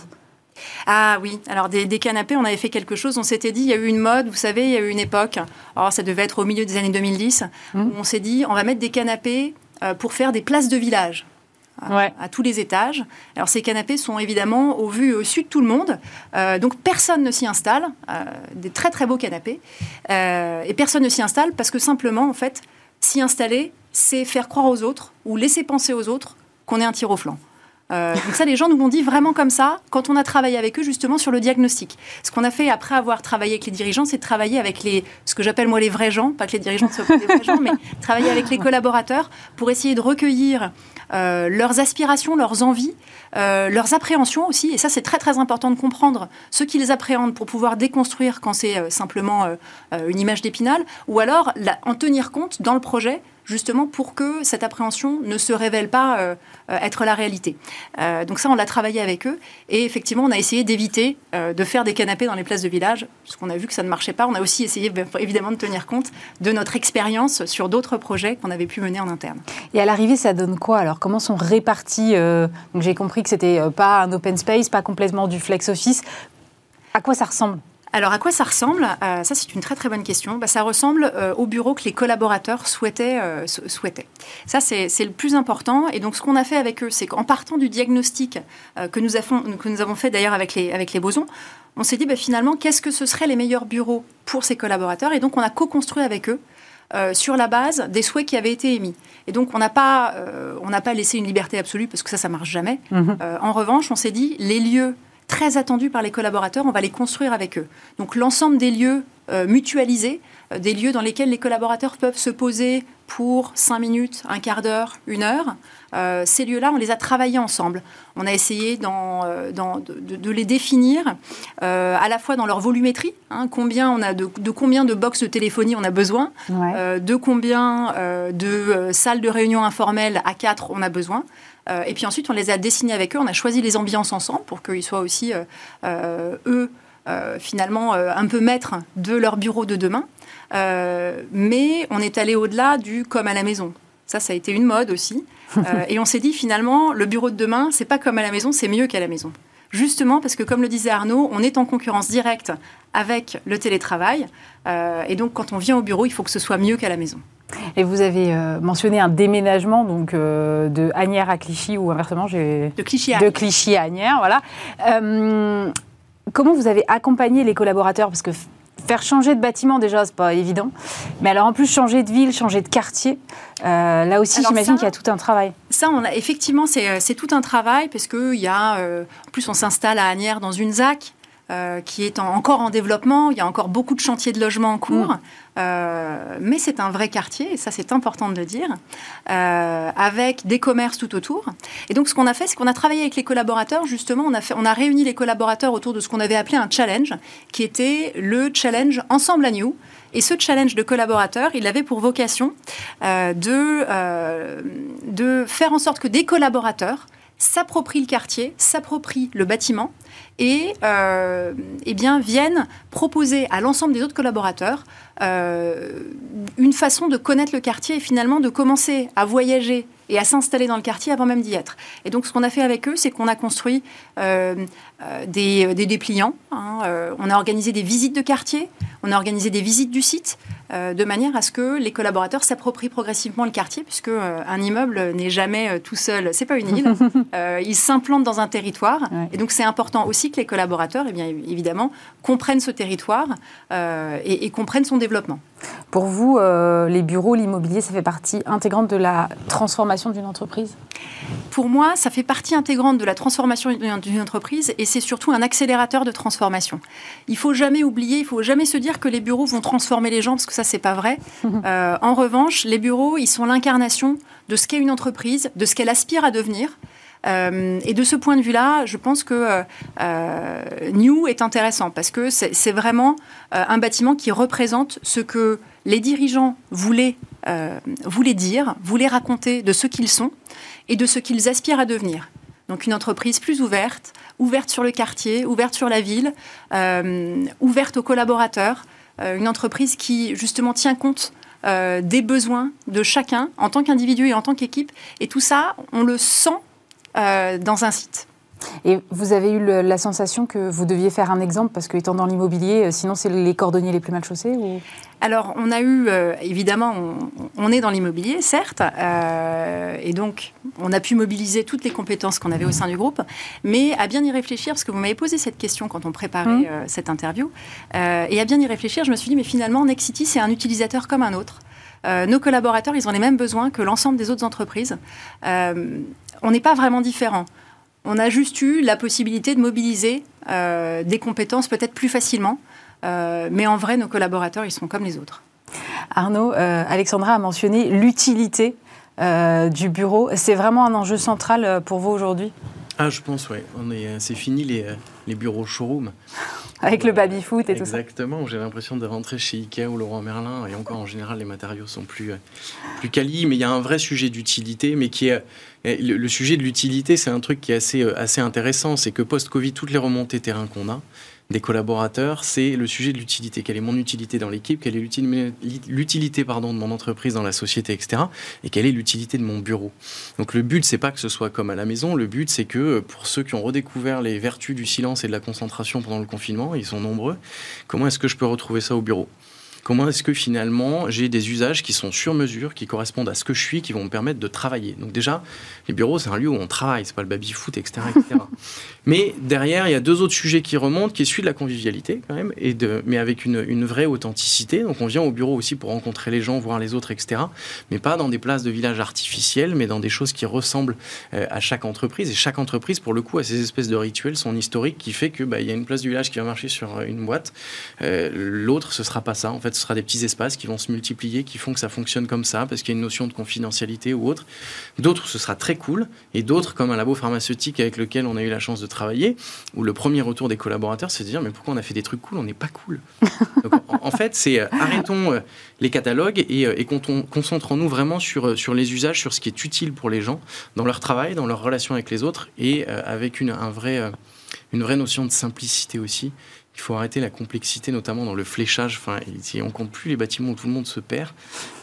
Speaker 7: Ah oui, alors des, canapés, on avait fait quelque chose. On s'était dit, il y a eu une mode, vous savez, il y a eu une époque, alors ça devait être au milieu des années 2010, mmh. où on s'est dit, on va mettre des canapés pour faire des places de village à, tous les étages. Alors ces canapés sont évidemment au vu et au su de tout le monde, euh, donc personne ne s'y installe, euh, des très très beaux canapés, euh, et personne ne s'y installe parce que simplement en fait s'y installer, c'est faire croire aux autres ou laisser penser aux autres qu'on est un tir au flanc. Donc ça, les gens nous l'ont dit vraiment comme ça quand on a travaillé avec eux justement sur le diagnostic. Ce qu'on a fait après avoir travaillé avec les dirigeants, c'est de travailler avec les, ce que j'appelle moi les vrais gens, pas que les dirigeants soient pas des vrais gens, mais travailler avec les collaborateurs pour essayer de recueillir euh, leurs aspirations, leurs envies, euh, leurs appréhensions aussi. Et ça, c'est très très important de comprendre ce qu'ils appréhendent pour pouvoir déconstruire quand c'est euh, simplement une image d'épinal, ou alors en tenir compte dans le projet justement pour que cette appréhension ne se révèle pas euh, euh, être la réalité. Euh, donc ça, on l'a travaillé avec eux et effectivement, on a essayé d'éviter de faire des canapés dans les places de village, parce qu'on a vu que ça ne marchait pas. On a aussi essayé évidemment de tenir compte de notre expérience sur d'autres projets qu'on avait pu mener en interne.
Speaker 2: Et à l'arrivée, ça donne quoi alors? Comment sont répartis j'ai compris que c'était pas un open space, pas complètement du flex office. À quoi ça ressemble?
Speaker 7: Alors à quoi ça ressemble? Euh, Ça c'est une très très bonne question. Bah, ça ressemble euh, au bureau que les collaborateurs souhaitaient. Euh, souhaitaient. Ça c'est le plus important. Et donc ce qu'on a fait avec eux, c'est qu'en partant du diagnostic que, nous avons, que nous avons fait d'ailleurs avec les, avec les bosons, on s'est dit bah, finalement qu'est-ce que ce seraient les meilleurs bureaux pour ces collaborateurs? Et donc on a co-construit avec eux. sur la base des souhaits qui avaient été émis. Et donc, on n'a pas, on n'a pas laissé une liberté absolue parce que ça, ça marche jamais. Mmh en revanche, on s'est dit les lieux très attendus par les collaborateurs, on va les construire avec eux. Donc l'ensemble des lieux mutualisés, des lieux dans lesquels les collaborateurs peuvent se poser pour 5 minutes, un quart d'heure, une heure, euh, ces lieux-là, on les a travaillés ensemble. On a essayé euh, de, les définir euh, à la fois dans leur volumétrie, hein, combien on a de, combien de box de téléphonie on a besoin, de combien de salles de réunion informelles à quatre on a besoin. Et puis ensuite, on les a dessinés avec eux, on a choisi les ambiances ensemble pour qu'ils soient aussi, eux, finalement, un peu maîtres de leur bureau de demain. mais on est allé au-delà du comme à la maison. Ça, ça a été une mode aussi. Euh, et on s'est dit finalement, le bureau de demain, c'est pas comme à la maison, c'est mieux qu'à la maison. Justement parce que, comme le disait Arnaud, on est en concurrence directe avec le télétravail. Euh, et donc, quand on vient au bureau, il faut que ce soit mieux qu'à la maison.
Speaker 2: Et vous avez euh, mentionné un déménagement donc de Agnières à Clichy ou inversement,
Speaker 7: j'ai de Clichy
Speaker 2: à de Clichy à Agnières, voilà. comment vous avez accompagné les collaborateurs? Parce que faire changer de bâtiment, déjà, c'est pas évident. Mais alors, en plus, changer de ville, changer de quartier, euh, là aussi, j'imagine qu'il y a tout un travail.
Speaker 7: Ça, on a, effectivement, c'est euh, tout un travail, parce qu'il y a. Euh, en plus, on s'installe à Agnières dans une ZAC. Euh, qui est encore en développement. Il y a encore beaucoup de chantiers de logement en cours, mm. euh, mais c'est un vrai quartier, et ça c'est important de le dire, euh, avec des commerces tout autour. Et donc ce qu'on a fait, c'est qu'on a travaillé avec les collaborateurs, justement, on a, fait, on a réuni les collaborateurs autour de ce qu'on avait appelé un challenge, qui était le challenge Ensemble à New. Et ce challenge de collaborateurs, il avait pour vocation de, de faire en sorte que des collaborateurs s'approprient le quartier, s'approprient le bâtiment et euh, eh bien, viennent proposer à l'ensemble des autres collaborateurs euh, une façon de connaître le quartier et finalement de commencer à voyager et à s'installer dans le quartier avant même d'y être. Et donc ce qu'on a fait avec eux, c'est qu'on a construit euh, des, dépliants, hein, on a organisé des visites de quartier, on a organisé des visites du site, de manière à ce que les collaborateurs s'approprient progressivement le quartier, puisque un immeuble n'est jamais tout seul, c'est pas une île, il s'implante dans un territoire, et donc c'est important aussi que les collaborateurs, eh bien, évidemment, comprennent ce territoire euh, et, comprennent son développement.
Speaker 2: Pour vous, euh, les bureaux, l'immobilier, ça fait partie intégrante de la transformation d'une entreprise?
Speaker 7: Pour moi, ça fait partie intégrante de la transformation d'une entreprise et c'est surtout un accélérateur de transformation. Il faut jamais oublier, il faut jamais se dire que les bureaux vont transformer les gens parce que ça, c'est pas vrai. Euh, en revanche, les bureaux, ils sont l'incarnation de ce qu'est une entreprise, de ce qu'elle aspire à devenir. Euh, et de ce point de vue-là, je pense que euh, euh, New est intéressant parce que c'est vraiment un bâtiment qui représente ce que les dirigeants voulaient, voulaient dire, voulaient raconter de ce qu'ils sont et de ce qu'ils aspirent à devenir. Donc une entreprise plus ouverte, ouverte sur le quartier, ouverte sur la ville, ouverte aux collaborateurs, une entreprise qui justement tient compte des besoins de chacun en tant qu'individu et en tant qu'équipe. Et tout ça, on le sent euh, dans un site.
Speaker 2: Et vous avez eu la sensation que vous deviez faire un exemple parce que étant dans l'immobilier, euh, sinon c'est les cordonniers les plus mal chaussés ou...
Speaker 7: Alors on a eu, euh, évidemment, on, est dans l'immobilier, certes, et donc on a pu mobiliser toutes les compétences qu'on avait au sein du groupe, mais à bien y réfléchir, parce que vous m'avez posé cette question quand on préparait mmh. cette interview, et à bien y réfléchir, je me suis dit, mais finalement, Nexity, c'est un utilisateur comme un autre. nos collaborateurs, ils ont les mêmes besoins que l'ensemble des autres entreprises on n'est pas vraiment différent. On a juste eu la possibilité de mobiliser euh, des compétences peut-être plus facilement, euh, mais en vrai, nos collaborateurs, ils sont comme les autres.
Speaker 2: Arnaud, euh, Alexandra a mentionné l'utilité du bureau. C'est vraiment un enjeu central pour vous aujourd'hui?
Speaker 6: Ah, je pense, oui. C'est fini les, les bureaux showroom.
Speaker 2: Avec le baby-foot et
Speaker 6: tout ça. Exactement, j'ai l'impression de rentrer chez Ikea ou Laurent Merlin, et encore en général, les matériaux sont plus, euh, plus quali, mais il y a un vrai sujet d'utilité, mais qui est. Le, sujet de l'utilité, c'est un truc qui est assez, euh, assez intéressant, c'est que post-Covid, toutes les remontées terrain qu'on a, des collaborateurs, c'est le sujet de l'utilité. Quelle est mon utilité dans l'équipe Quelle est l'utilité de mon entreprise dans la société, etc. Et quelle est l'utilité de mon bureau Donc le but, c'est pas que ce soit comme à la maison. Le but, c'est que pour ceux qui ont redécouvert les vertus du silence et de la concentration pendant le confinement, ils sont nombreux. Comment est-ce que je peux retrouver ça au bureau? Comment est-ce que finalement j'ai des usages qui sont sur mesure, qui correspondent à ce que je suis, qui vont me permettre de travailler Donc déjà, les bureaux, c'est un lieu où on travaille, c'est pas le baby-foot, etc., etc. Mais derrière, il y a deux autres sujets qui remontent, qui est celui de la convivialité quand même, et de, mais avec une, une vraie authenticité. Donc on vient au bureau aussi pour rencontrer les gens, voir les autres, etc. Mais pas dans des places de village artificiels, mais dans des choses qui ressemblent euh, à chaque entreprise. Et chaque entreprise, pour le coup, a ces espèces de rituels, son historique, qui fait que bah, il y a une place du village qui va marcher sur une boîte. Euh, L'autre, ce sera pas ça. En fait, ce sera des petits espaces qui vont se multiplier, qui font que ça fonctionne comme ça, parce qu'il y a une notion de confidentialité ou autre. D'autres, ce sera très cool. Et d'autres, comme un labo pharmaceutique avec lequel on a eu la chance de travailler, où le premier retour des collaborateurs, c'est de dire mais pourquoi on a fait des trucs cool, on n'est pas cool. Donc, en, fait, c'est euh, arrêtons euh, les catalogues et, euh, et concentrons-nous vraiment sur, sur les usages, sur ce qui est utile pour les gens dans leur travail, dans leur relation avec les autres et avec une, un vrai, une vraie notion de simplicité aussi il faut arrêter la complexité, notamment dans le fléchage. Enfin, si on compte plus les bâtiments où tout le monde se perd,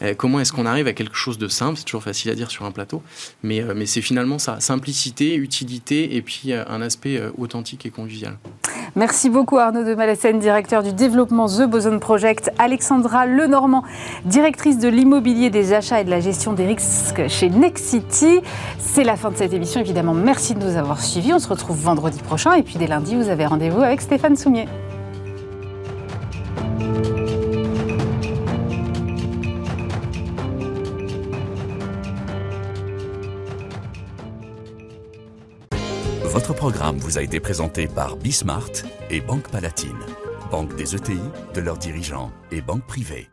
Speaker 6: euh, comment est-ce qu'on arrive à quelque chose de simple? C'est toujours facile à dire sur un plateau, mais, euh, c'est finalement ça simplicité, utilité et puis euh, un aspect authentique et convivial.
Speaker 2: Merci beaucoup Arnaud de Malassène, directeur du développement The Boson Project. Alexandra Lenormand, directrice de l'immobilier des achats et de la gestion des risques chez Nexity. C'est la fin de cette émission, évidemment. Merci de nous avoir suivis. On se retrouve vendredi prochain et puis dès lundi, vous avez rendez-vous avec Stéphane Soumier.
Speaker 1: Votre programme vous a été présenté par Bismart et Banque Palatine, banque des ETI, de leurs dirigeants et banque privée.